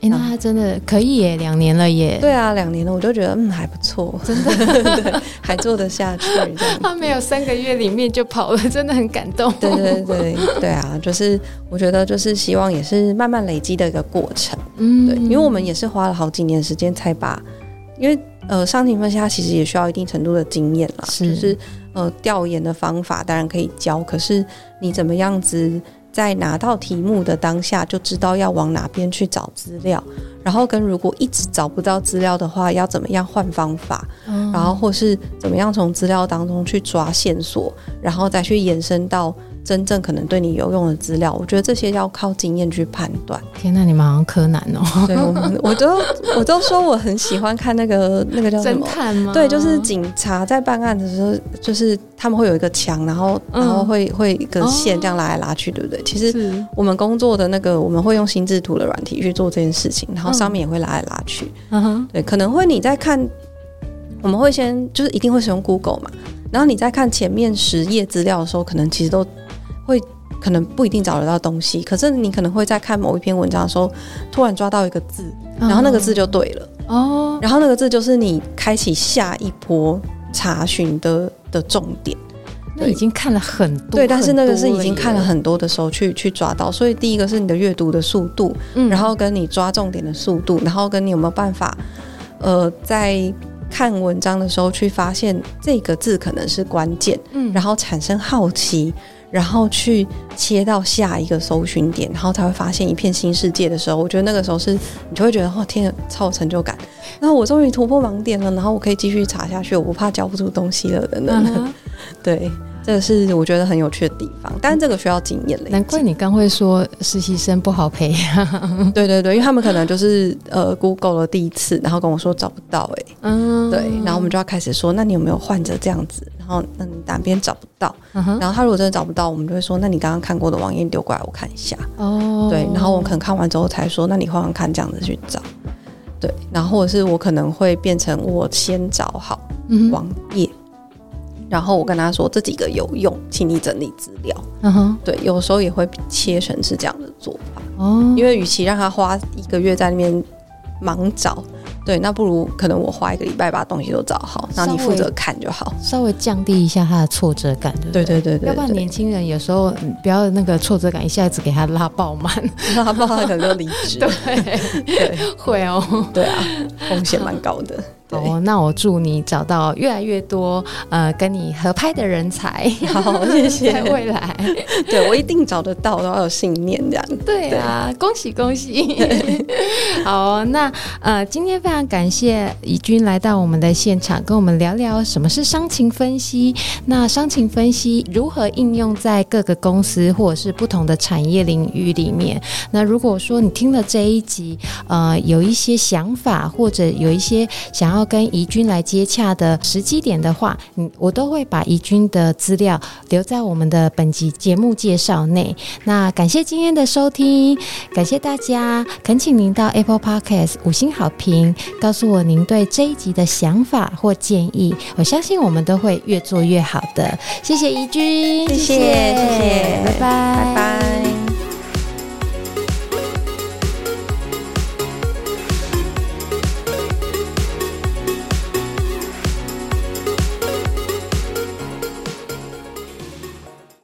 哎，那他真的可以耶，两年了耶。对啊，两年了，我就觉得嗯还不错，真的 对，还做得下去。他没有三个月里面就跑了，真的很感动。对对对对啊，就是我觉得就是希望也是慢慢累积的一个过程。嗯，对，因为我们也是花了好几年时间才把，因为呃，商情分析它其实也需要一定程度的经验啦，是就是呃，调研的方法当然可以教，可是你怎么样子在拿到题目的当下就知道要往哪边去找资料，然后跟如果一直找不到资料的话，要怎么样换方法，嗯、然后或是怎么样从资料当中去抓线索，然后再去延伸到。真正可能对你有用的资料，我觉得这些要靠经验去判断。天哪，你们好像柯南哦！对，我们我都我都说我很喜欢看那个那个叫什么？侦探吗？对，就是警察在办案的时候，就是他们会有一个墙，然后然后会会一根线这样拉来拉去，对不对？其实我们工作的那个我们会用心智图的软体去做这件事情，然后上面也会拉来拉去。嗯哼，对，可能会你在看，我们会先就是一定会使用 Google 嘛，然后你在看前面十页资料的时候，可能其实都。会可能不一定找得到东西，可是你可能会在看某一篇文章的时候，突然抓到一个字，然后那个字就对了。哦，然后那个字就是你开启下一波查询的的重点。那已经看了很多，对，但是那个是已经看了很多的时候去去抓到，所以第一个是你的阅读的速度，嗯，然后跟你抓重点的速度，然后跟你有没有办法，呃，在看文章的时候去发现这个字可能是关键，嗯，然后产生好奇。然后去切到下一个搜寻点，然后才会发现一片新世界的时候，我觉得那个时候是你就会觉得哦天，超有成就感。然后我终于突破盲点了，然后我可以继续查下去，我不怕交不出东西了等等。Uh huh. 对。这个是我觉得很有趣的地方，但是这个需要经验嘞。难怪你刚会说实习生不好培养。对对对，因为他们可能就是呃，Google 了第一次，然后跟我说找不到哎、欸，嗯，对，然后我们就要开始说，那你有没有患者这样子？然后那你哪边找不到？然后他如果真的找不到，我们就会说，那你刚刚看过的网页丢过来我看一下。哦，对，然后我可能看完之后才说，那你换换看这样子去找。对，然后或者是我可能会变成我先找好网页。嗯然后我跟他说，这几个有用，请你整理资料。嗯哼，对，有时候也会切成是这样的做法。哦，因为与其让他花一个月在那边忙找。对，那不如可能我花一个礼拜把东西都找好，然后你负责看就好，稍微降低一下他的挫折感，对对对对，要不然年轻人有时候不要那个挫折感一下子给他拉爆满，拉爆他可能就离职。对 对，会哦，对啊，风险蛮高的。哦，那我祝你找到越来越多呃跟你合拍的人才，好，谢谢。在未来，对我一定找得到，然后有信念这样。对啊，恭喜恭喜。好，那呃今天。非常感谢怡君来到我们的现场，跟我们聊聊什么是商情分析。那商情分析如何应用在各个公司或者是不同的产业领域里面？那如果说你听了这一集，呃，有一些想法或者有一些想要跟怡君来接洽的时机点的话，嗯，我都会把怡君的资料留在我们的本集节目介绍内。那感谢今天的收听，感谢大家，恳请您到 Apple Podcast 五星好评，告诉我您对这一集的想法或建议，我相信我们都会越做越好的。谢谢怡君，谢谢，谢谢，拜拜，拜拜。